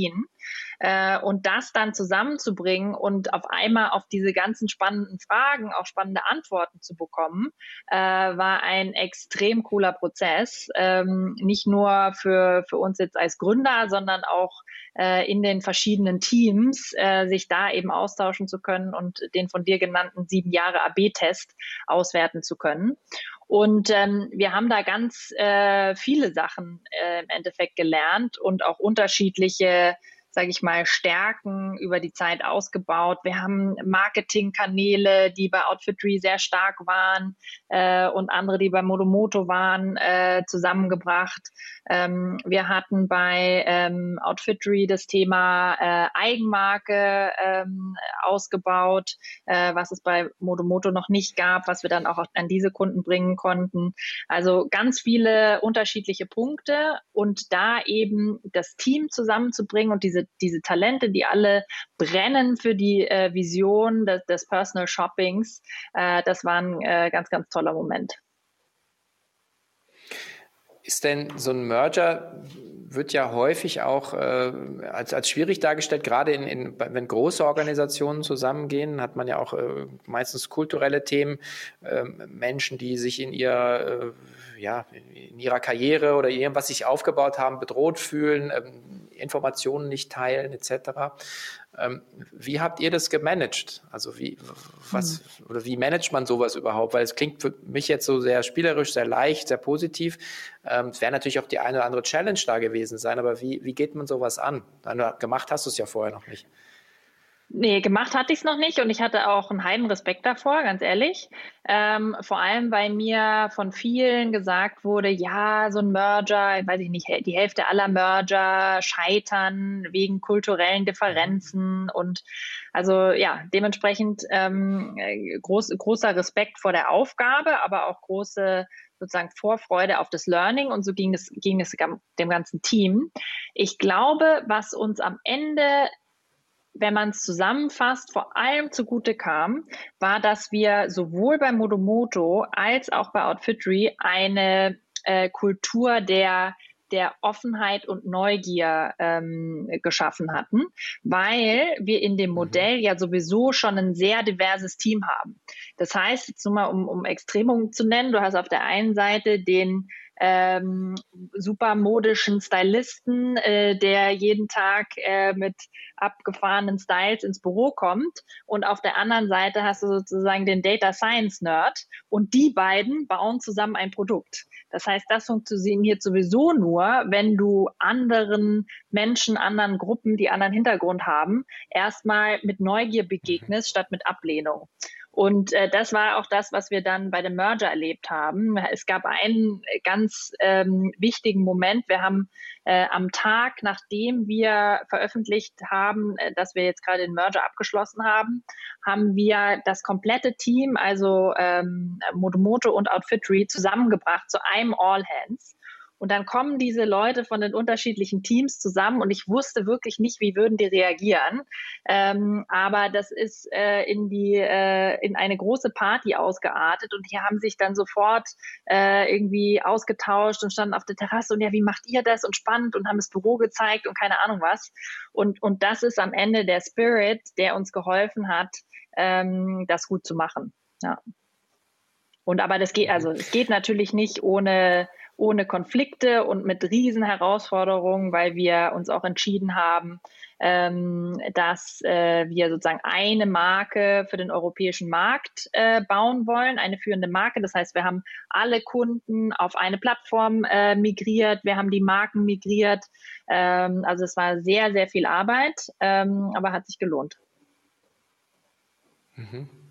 Äh, und das dann zusammenzubringen und auf einmal auf diese ganzen spannenden Fragen auch spannende Antworten zu bekommen, äh, war ein extrem cooler Prozess. Ähm, nicht nur für, für uns jetzt als Gründer, sondern auch äh, in den verschiedenen Teams, äh, sich da eben austauschen zu können und den von dir genannten sieben Jahre AB-Test auswerten zu können. Und ähm, wir haben da ganz äh, viele Sachen äh, im Endeffekt gelernt und auch unterschiedliche sage ich mal, Stärken über die Zeit ausgebaut. Wir haben Marketingkanäle, die bei Outfitry sehr stark waren äh, und andere, die bei Modomoto waren, äh, zusammengebracht. Ähm, wir hatten bei ähm, Outfitry das Thema äh, Eigenmarke ähm, ausgebaut, äh, was es bei Modomoto noch nicht gab, was wir dann auch an diese Kunden bringen konnten. Also ganz viele unterschiedliche Punkte und da eben das Team zusammenzubringen und diese diese, Talente, die alle brennen für die äh, Vision des, des, Personal Shoppings, äh, das war ein äh, ganz, ganz toller Moment. Ist denn so ein Merger, wird ja häufig auch äh, als, als schwierig dargestellt, gerade in, in, wenn große Organisationen zusammengehen, hat man ja auch äh, meistens kulturelle Themen, äh, Menschen, die sich in ihr äh, ja, in ihrer Karriere oder irgendwas sich aufgebaut haben, bedroht fühlen, ähm, Informationen nicht teilen etc. Ähm, wie habt ihr das gemanagt? Also wie, was, hm. oder wie managt man sowas überhaupt? Weil es klingt für mich jetzt so sehr spielerisch, sehr leicht, sehr positiv. Ähm, es wäre natürlich auch die eine oder andere Challenge da gewesen sein, aber wie, wie geht man sowas an? Gemacht hast du es ja vorher noch nicht. Nee, gemacht hatte ich es noch nicht und ich hatte auch einen heiden Respekt davor, ganz ehrlich. Ähm, vor allem, weil mir von vielen gesagt wurde, ja, so ein Merger, weiß ich nicht, die Hälfte aller Merger scheitern wegen kulturellen Differenzen und also ja, dementsprechend ähm, groß, großer Respekt vor der Aufgabe, aber auch große sozusagen Vorfreude auf das Learning und so ging es, ging es dem ganzen Team. Ich glaube, was uns am Ende wenn man es zusammenfasst, vor allem zugute kam, war, dass wir sowohl bei Modomoto als auch bei Outfitry eine äh, Kultur der der Offenheit und Neugier ähm, geschaffen hatten, weil wir in dem mhm. Modell ja sowieso schon ein sehr diverses Team haben. Das heißt, jetzt nur mal um, um Extremungen zu nennen, du hast auf der einen Seite den ähm, super modischen Stylisten, äh, der jeden Tag äh, mit abgefahrenen Styles ins Büro kommt. Und auf der anderen Seite hast du sozusagen den Data Science Nerd. Und die beiden bauen zusammen ein Produkt. Das heißt, das funktioniert sowieso nur, wenn du anderen Menschen, anderen Gruppen, die anderen Hintergrund haben, erstmal mit Neugier begegnest statt mit Ablehnung. Und äh, das war auch das, was wir dann bei dem Merger erlebt haben. Es gab einen ganz ähm, wichtigen Moment. Wir haben äh, am Tag, nachdem wir veröffentlicht haben, äh, dass wir jetzt gerade den Merger abgeschlossen haben, haben wir das komplette Team, also ähm, Motomoto und Outfittery, zusammengebracht zu einem All Hands. Und dann kommen diese Leute von den unterschiedlichen Teams zusammen und ich wusste wirklich nicht, wie würden die reagieren. Ähm, aber das ist äh, in die äh, in eine große Party ausgeartet und die haben sich dann sofort äh, irgendwie ausgetauscht und standen auf der Terrasse und ja, wie macht ihr das und spannend und haben das Büro gezeigt und keine Ahnung was. Und und das ist am Ende der Spirit, der uns geholfen hat, ähm, das gut zu machen. Ja. Und aber das geht, also es geht natürlich nicht ohne ohne Konflikte und mit riesen Herausforderungen, weil wir uns auch entschieden haben, ähm, dass äh, wir sozusagen eine Marke für den europäischen Markt äh, bauen wollen, eine führende Marke. Das heißt, wir haben alle Kunden auf eine Plattform äh, migriert, wir haben die Marken migriert. Ähm, also es war sehr, sehr viel Arbeit, ähm, aber hat sich gelohnt. Mhm.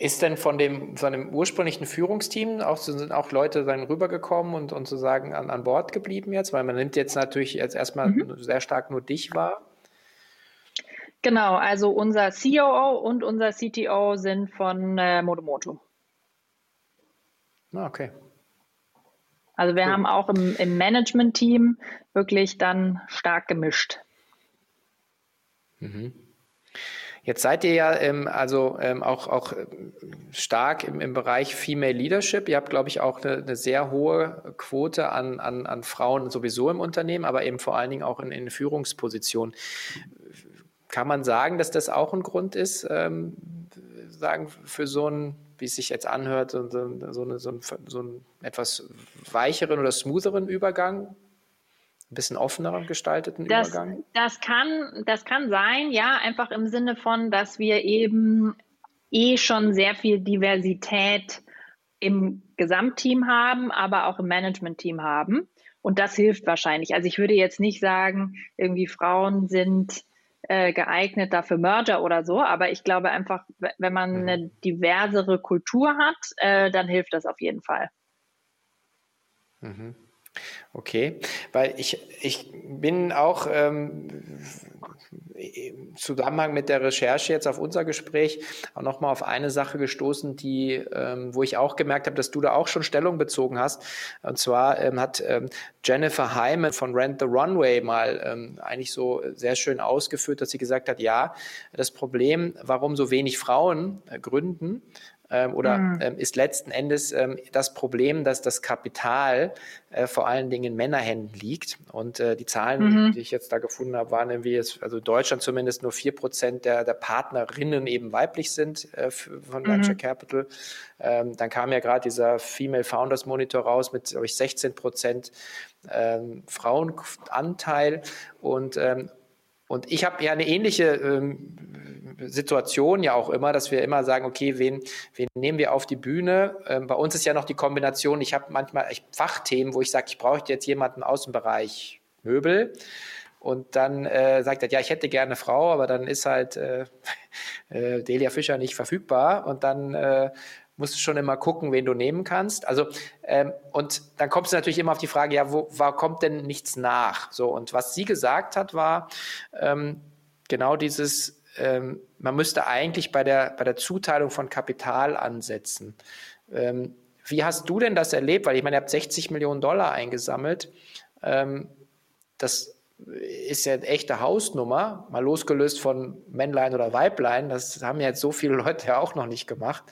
Ist denn von dem, von dem ursprünglichen Führungsteam auch, sind auch Leute dann rübergekommen und, und sozusagen an, an Bord geblieben jetzt? Weil man nimmt jetzt natürlich jetzt erstmal mhm. sehr stark nur dich wahr. Genau, also unser COO und unser CTO sind von äh, Modomoto. Ah, okay. Also wir cool. haben auch im, im Management-Team wirklich dann stark gemischt. Mhm. Jetzt seid ihr ja ähm, also ähm, auch, auch ähm, stark im, im Bereich Female Leadership. Ihr habt, glaube ich, auch eine, eine, sehr hohe Quote an, an, an Frauen sowieso im Unternehmen, aber eben vor allen Dingen auch in, in Führungspositionen. Kann man sagen, dass das auch ein Grund ist, ähm, sagen, für so ein, wie es sich jetzt anhört, so, so, eine, so, ein, so einen etwas weicheren oder smootheren Übergang ein bisschen offener gestalteten das, Übergang? Das kann, das kann sein, ja, einfach im Sinne von, dass wir eben eh schon sehr viel Diversität im Gesamtteam haben, aber auch im Managementteam haben. Und das hilft wahrscheinlich. Also ich würde jetzt nicht sagen, irgendwie Frauen sind äh, geeignet dafür Merger oder so, aber ich glaube einfach, wenn man mhm. eine diversere Kultur hat, äh, dann hilft das auf jeden Fall. Mhm. Okay, weil ich, ich bin auch ähm, im Zusammenhang mit der Recherche jetzt auf unser Gespräch auch nochmal auf eine Sache gestoßen, die, ähm, wo ich auch gemerkt habe, dass du da auch schon Stellung bezogen hast. Und zwar ähm, hat ähm, Jennifer Hyman von Rent the Runway mal ähm, eigentlich so sehr schön ausgeführt, dass sie gesagt hat, ja, das Problem, warum so wenig Frauen äh, gründen, ähm, oder mhm. ähm, ist letzten Endes ähm, das Problem, dass das Kapital äh, vor allen Dingen in Männerhänden liegt. Und äh, die Zahlen, mhm. die ich jetzt da gefunden habe, waren irgendwie jetzt, also Deutschland zumindest nur vier Prozent der, der Partnerinnen eben weiblich sind äh, von Venture mhm. Capital. Ähm, dann kam ja gerade dieser Female Founders Monitor raus mit, glaube ich, 16 Prozent ähm, Frauenanteil und ähm, und ich habe ja eine ähnliche ähm, Situation ja auch immer, dass wir immer sagen, okay, wen, wen nehmen wir auf die Bühne? Ähm, bei uns ist ja noch die Kombination, ich habe manchmal echt Fachthemen, wo ich sage, ich brauche jetzt jemanden aus dem Bereich Möbel. Und dann äh, sagt er, ja, ich hätte gerne eine Frau, aber dann ist halt äh, [laughs] äh, Delia Fischer nicht verfügbar. Und dann äh, musst du schon immer gucken, wen du nehmen kannst. Also ähm, und dann kommst du natürlich immer auf die Frage, ja, wo, wo kommt denn nichts nach? So und was sie gesagt hat, war ähm, genau dieses, ähm, man müsste eigentlich bei der bei der Zuteilung von Kapital ansetzen. Ähm, wie hast du denn das erlebt? Weil ich meine, ihr habt 60 Millionen Dollar eingesammelt. Ähm, das ist ja eine echte Hausnummer, mal losgelöst von Männlein oder Weiblein. Das haben ja jetzt so viele Leute ja auch noch nicht gemacht.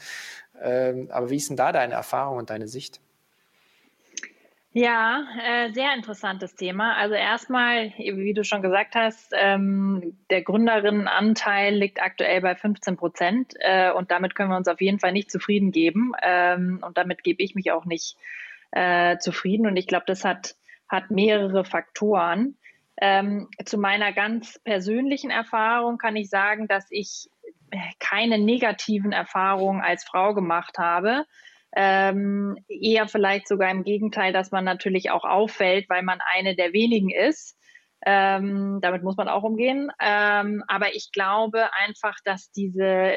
Ähm, aber wie ist denn da deine Erfahrung und deine Sicht? Ja, äh, sehr interessantes Thema. Also erstmal, wie du schon gesagt hast, ähm, der Gründerinnenanteil liegt aktuell bei 15 Prozent äh, und damit können wir uns auf jeden Fall nicht zufrieden geben ähm, und damit gebe ich mich auch nicht äh, zufrieden und ich glaube, das hat, hat mehrere Faktoren. Ähm, zu meiner ganz persönlichen Erfahrung kann ich sagen, dass ich keine negativen Erfahrungen als Frau gemacht habe. Ähm, eher vielleicht sogar im Gegenteil, dass man natürlich auch auffällt, weil man eine der wenigen ist. Ähm, damit muss man auch umgehen. Ähm, aber ich glaube einfach, dass diese,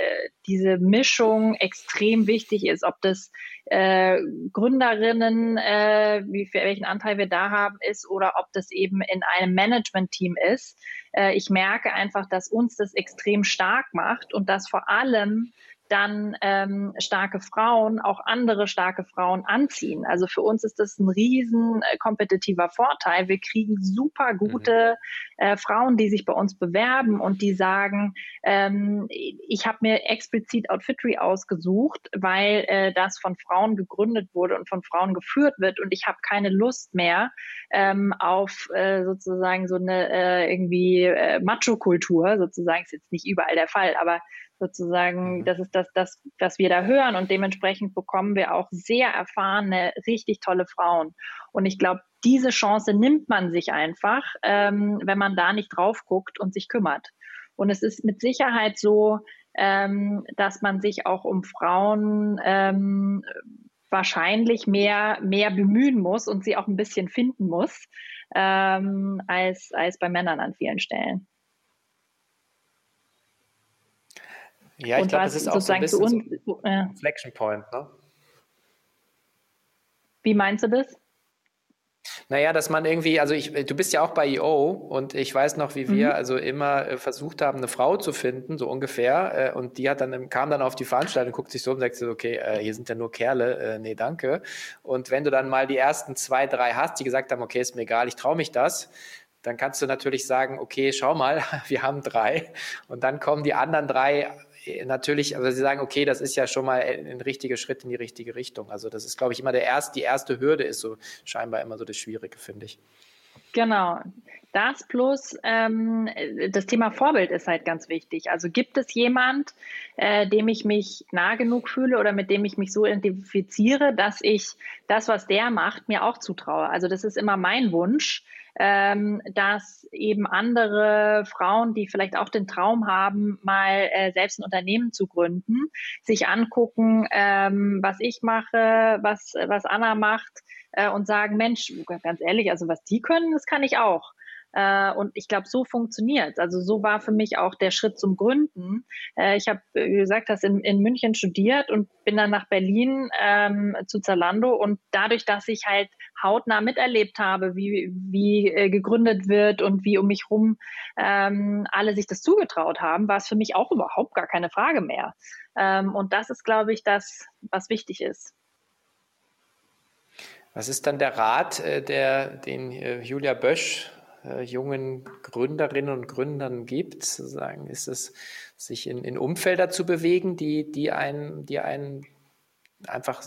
diese Mischung extrem wichtig ist. Ob das äh, Gründerinnen, äh, wie für welchen Anteil wir da haben, ist oder ob das eben in einem Management-Team ist. Äh, ich merke einfach, dass uns das extrem stark macht und dass vor allem dann ähm, starke Frauen auch andere starke Frauen anziehen. Also für uns ist das ein riesen äh, kompetitiver Vorteil. Wir kriegen super gute mhm. äh, Frauen, die sich bei uns bewerben und die sagen, ähm, ich habe mir explizit Outfitry ausgesucht, weil äh, das von Frauen gegründet wurde und von Frauen geführt wird und ich habe keine Lust mehr ähm, auf äh, sozusagen so eine äh, irgendwie äh, Macho-Kultur, sozusagen ist jetzt nicht überall der Fall, aber sozusagen, mhm. das ist das, das, was wir da hören und dementsprechend bekommen wir auch sehr erfahrene, richtig tolle Frauen. Und ich glaube, diese Chance nimmt man sich einfach, ähm, wenn man da nicht drauf guckt und sich kümmert. Und es ist mit Sicherheit so, ähm, dass man sich auch um Frauen ähm, wahrscheinlich mehr, mehr bemühen muss und sie auch ein bisschen finden muss, ähm, als, als bei Männern an vielen Stellen. Ja, ich glaube, das ist auch so ein bisschen so ein Inflection Point, ne? Wie meinst du das? Naja, dass man irgendwie, also ich, du bist ja auch bei EO und ich weiß noch, wie wir mhm. also immer äh, versucht haben, eine Frau zu finden, so ungefähr. Äh, und die hat dann, kam dann auf die Veranstaltung, guckt sich so um und sagt so, okay, äh, hier sind ja nur Kerle, äh, nee, danke. Und wenn du dann mal die ersten zwei, drei hast, die gesagt haben, okay, ist mir egal, ich traue mich das, dann kannst du natürlich sagen, okay, schau mal, [laughs] wir haben drei. Und dann kommen die anderen drei natürlich, aber sie sagen, okay, das ist ja schon mal ein richtiger Schritt in die richtige Richtung. Also das ist, glaube ich, immer der erste, die erste Hürde ist so scheinbar immer so das Schwierige, finde ich. Genau. Das plus ähm, das Thema Vorbild ist halt ganz wichtig. Also gibt es jemand, äh, dem ich mich nah genug fühle oder mit dem ich mich so identifiziere, dass ich das, was der macht, mir auch zutraue. Also das ist immer mein Wunsch, ähm, dass eben andere Frauen, die vielleicht auch den Traum haben, mal äh, selbst ein Unternehmen zu gründen, sich angucken, ähm, was ich mache, was, was Anna macht äh, und sagen, Mensch, ganz ehrlich, also was die können, das kann ich auch. Äh, und ich glaube, so funktioniert Also so war für mich auch der Schritt zum Gründen. Äh, ich habe, wie gesagt, das in, in München studiert und bin dann nach Berlin ähm, zu Zalando. Und dadurch, dass ich halt hautnah miterlebt habe, wie, wie äh, gegründet wird und wie um mich rum ähm, alle sich das zugetraut haben, war es für mich auch überhaupt gar keine Frage mehr. Ähm, und das ist, glaube ich, das, was wichtig ist. Was ist dann der Rat, äh, der, den äh, Julia Bösch äh, jungen Gründerinnen und Gründern gibt? Sozusagen ist es, sich in, in Umfelder zu bewegen, die, die einen, die einen einfach,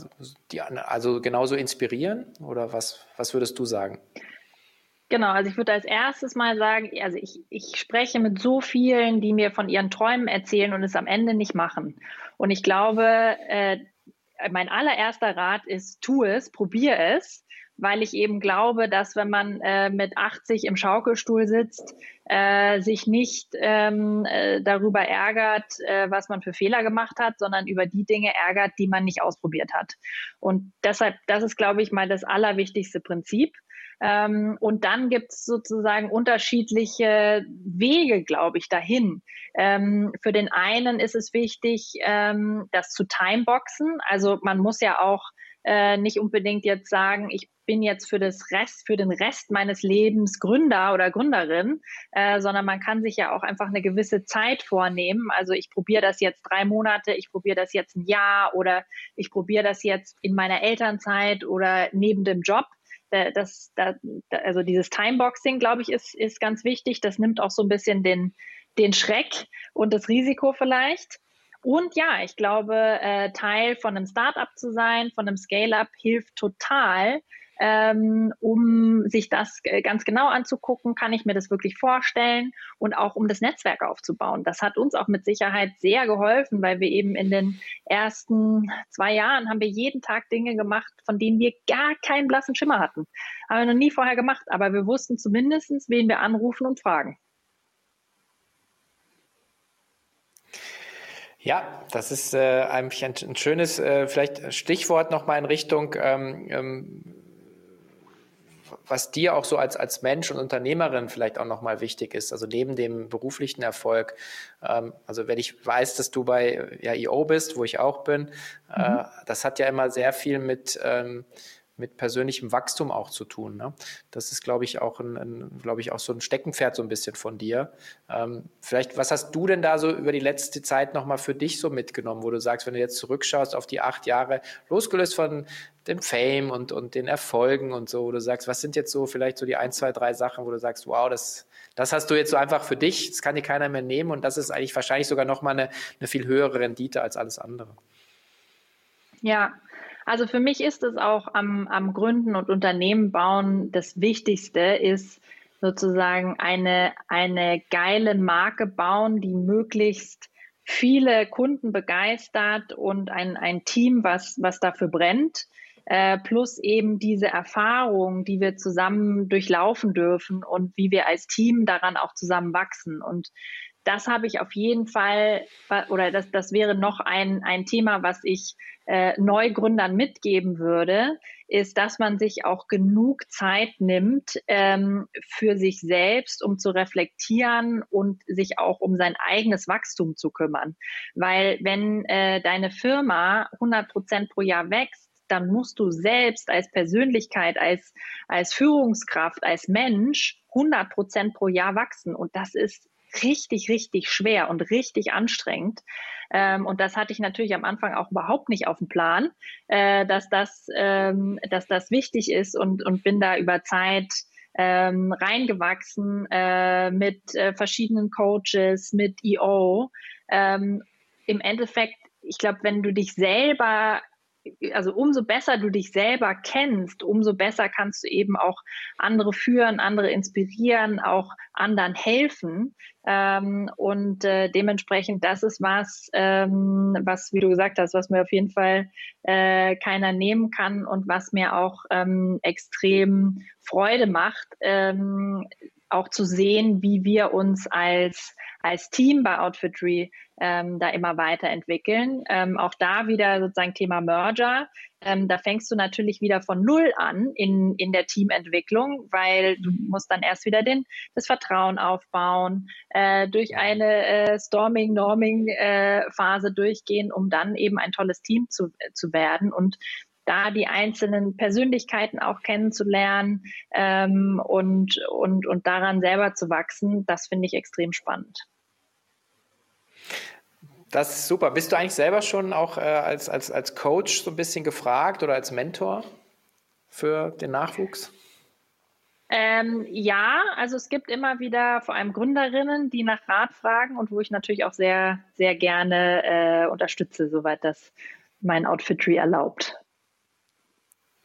die, also genauso inspirieren? Oder was, was würdest du sagen? Genau, also ich würde als erstes mal sagen, also ich, ich spreche mit so vielen, die mir von ihren Träumen erzählen und es am Ende nicht machen. Und ich glaube, äh, mein allererster Rat ist, tu es, probier es weil ich eben glaube, dass wenn man äh, mit 80 im Schaukelstuhl sitzt, äh, sich nicht ähm, äh, darüber ärgert, äh, was man für Fehler gemacht hat, sondern über die Dinge ärgert, die man nicht ausprobiert hat. Und deshalb, das ist, glaube ich, mal das allerwichtigste Prinzip. Ähm, und dann gibt es sozusagen unterschiedliche Wege, glaube ich, dahin. Ähm, für den einen ist es wichtig, ähm, das zu timeboxen. Also man muss ja auch äh, nicht unbedingt jetzt sagen, ich bin jetzt für das Rest, für den Rest meines Lebens Gründer oder Gründerin, äh, sondern man kann sich ja auch einfach eine gewisse Zeit vornehmen. Also ich probiere das jetzt drei Monate, ich probiere das jetzt ein Jahr oder ich probiere das jetzt in meiner Elternzeit oder neben dem Job. Das, das, also dieses Timeboxing, glaube ich, ist, ist ganz wichtig. Das nimmt auch so ein bisschen den, den Schreck und das Risiko vielleicht. Und ja, ich glaube, äh, Teil von einem Startup zu sein, von einem Scale-up hilft total, ähm, um sich das äh, ganz genau anzugucken, kann ich mir das wirklich vorstellen und auch um das Netzwerk aufzubauen. Das hat uns auch mit Sicherheit sehr geholfen, weil wir eben in den ersten zwei Jahren haben wir jeden Tag Dinge gemacht, von denen wir gar keinen blassen Schimmer hatten. Haben wir noch nie vorher gemacht, aber wir wussten zumindest, wen wir anrufen und fragen. Ja, das ist äh, eigentlich ein, ein schönes, äh, vielleicht Stichwort nochmal in Richtung, ähm, ähm, was dir auch so als, als Mensch und Unternehmerin vielleicht auch nochmal wichtig ist, also neben dem beruflichen Erfolg. Ähm, also wenn ich weiß, dass du bei ja, EO bist, wo ich auch bin, äh, mhm. äh, das hat ja immer sehr viel mit ähm, mit persönlichem Wachstum auch zu tun. Ne? Das ist, glaube ich, auch ein, ein glaube ich, auch so ein Steckenpferd so ein bisschen von dir. Ähm, vielleicht, was hast du denn da so über die letzte Zeit nochmal für dich so mitgenommen, wo du sagst, wenn du jetzt zurückschaust auf die acht Jahre, losgelöst von dem Fame und, und den Erfolgen und so, wo du sagst, was sind jetzt so vielleicht so die ein, zwei, drei Sachen, wo du sagst, wow, das, das hast du jetzt so einfach für dich, das kann dir keiner mehr nehmen und das ist eigentlich wahrscheinlich sogar nochmal eine, eine viel höhere Rendite als alles andere. Ja, also für mich ist es auch am, am Gründen und Unternehmen bauen das Wichtigste ist sozusagen eine, eine geile Marke bauen, die möglichst viele Kunden begeistert und ein, ein Team, was, was dafür brennt. Äh, plus eben diese Erfahrung, die wir zusammen durchlaufen dürfen und wie wir als Team daran auch zusammen wachsen. Und das habe ich auf jeden Fall, oder das, das wäre noch ein, ein Thema, was ich äh, Neugründern mitgeben würde, ist, dass man sich auch genug Zeit nimmt ähm, für sich selbst, um zu reflektieren und sich auch um sein eigenes Wachstum zu kümmern. Weil wenn äh, deine Firma 100 Prozent pro Jahr wächst, dann musst du selbst als Persönlichkeit, als, als Führungskraft, als Mensch 100 Prozent pro Jahr wachsen. Und das ist richtig, richtig schwer und richtig anstrengend. Ähm, und das hatte ich natürlich am Anfang auch überhaupt nicht auf dem Plan, äh, dass, das, ähm, dass das wichtig ist und, und bin da über Zeit ähm, reingewachsen äh, mit äh, verschiedenen Coaches, mit EO. Ähm, Im Endeffekt, ich glaube, wenn du dich selber also umso besser du dich selber kennst, umso besser kannst du eben auch andere führen, andere inspirieren, auch anderen helfen. Ähm, und äh, dementsprechend, das ist was, ähm, was, wie du gesagt hast, was mir auf jeden Fall äh, keiner nehmen kann und was mir auch ähm, extrem Freude macht, ähm, auch zu sehen, wie wir uns als, als Team bei Outfitry ähm, da immer weiterentwickeln. Ähm, auch da wieder sozusagen Thema Merger. Ähm, da fängst du natürlich wieder von Null an in, in der Teamentwicklung, weil du musst dann erst wieder den, das Vertrauen aufbauen, äh, durch eine äh, Storming-Norming-Phase äh, durchgehen, um dann eben ein tolles Team zu, zu werden. Und da die einzelnen Persönlichkeiten auch kennenzulernen ähm, und, und, und daran selber zu wachsen, das finde ich extrem spannend. Das ist super. Bist du eigentlich selber schon auch äh, als, als, als Coach so ein bisschen gefragt oder als Mentor für den Nachwuchs? Ähm, ja, also es gibt immer wieder vor allem Gründerinnen, die nach Rat fragen und wo ich natürlich auch sehr, sehr gerne äh, unterstütze, soweit das mein Outfitry erlaubt.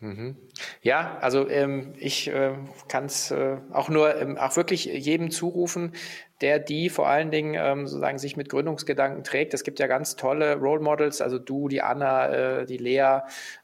Mhm. Ja, also ähm, ich äh, kann es äh, auch nur ähm, auch wirklich jedem zurufen, der die vor allen Dingen ähm, sozusagen sich mit Gründungsgedanken trägt. Es gibt ja ganz tolle Role Models, also du, die Anna, äh, die Lea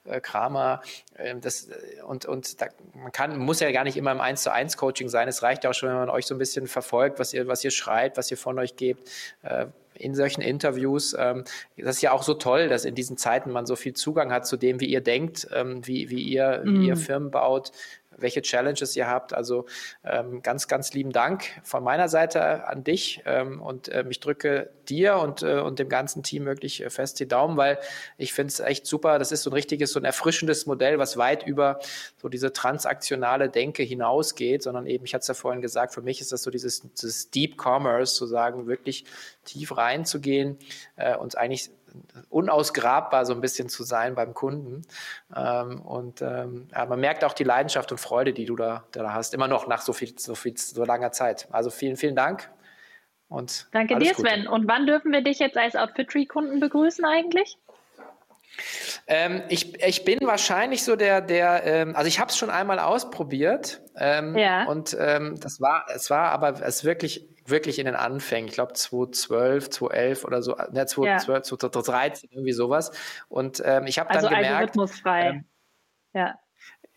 äh, Kramer. Ähm, das, äh, und und da, man kann, muss ja gar nicht immer im 1 zu 1 Coaching sein. Es reicht ja auch schon, wenn man euch so ein bisschen verfolgt, was ihr, was ihr schreibt, was ihr von euch gebt. Äh, in solchen Interviews. Ähm, das ist ja auch so toll, dass in diesen Zeiten man so viel Zugang hat zu dem, wie ihr denkt, ähm, wie, wie, ihr, wie ihr mhm. Firmen baut, welche Challenges ihr habt. Also ähm, ganz, ganz lieben Dank von meiner Seite an dich ähm, und ähm, ich drücke dir und, äh, und dem ganzen Team wirklich äh, fest die Daumen, weil ich finde es echt super. Das ist so ein richtiges, so ein erfrischendes Modell, was weit über so diese transaktionale Denke hinausgeht, sondern eben, ich hatte es ja vorhin gesagt, für mich ist das so dieses, dieses Deep Commerce, zu sagen, wirklich tief reinzugehen äh, und eigentlich unausgrabbar so ein bisschen zu sein beim Kunden. Ähm, und ähm, ja, man merkt auch die Leidenschaft und Freude, die du da, da hast, immer noch nach so viel, so viel, so langer Zeit. Also vielen, vielen Dank. Und Danke dir, Sven. Und wann dürfen wir dich jetzt als Outfitry-Kunden begrüßen eigentlich? Ähm, ich, ich bin wahrscheinlich so der, der, ähm, also ich habe es schon einmal ausprobiert. Ähm, ja. Und ähm, das war, es war aber es wirklich, wirklich in den Anfängen. Ich glaube 2012, 2011 oder so, ne, 2012, ja. 2013, irgendwie sowas. Und ähm, ich habe dann also gemerkt. Algorithmusfrei. Ähm, ja.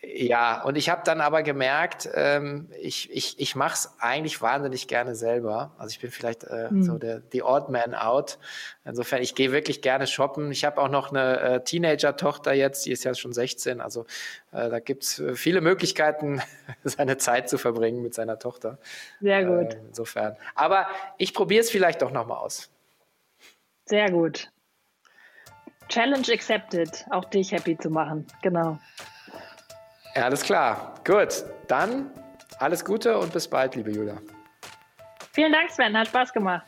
Ja, und ich habe dann aber gemerkt, ähm, ich, ich, ich mache es eigentlich wahnsinnig gerne selber. Also ich bin vielleicht äh, mhm. so der the odd man out. Insofern, ich gehe wirklich gerne shoppen. Ich habe auch noch eine äh, Teenager-Tochter jetzt, die ist ja schon 16. Also äh, da gibt's äh, viele Möglichkeiten, [laughs] seine Zeit zu verbringen mit seiner Tochter. Sehr gut. Äh, insofern. Aber ich probiere es vielleicht doch nochmal aus. Sehr gut. Challenge accepted, auch dich happy zu machen. Genau. Alles klar. Gut, dann alles Gute und bis bald, liebe Julia. Vielen Dank, Sven. Hat Spaß gemacht.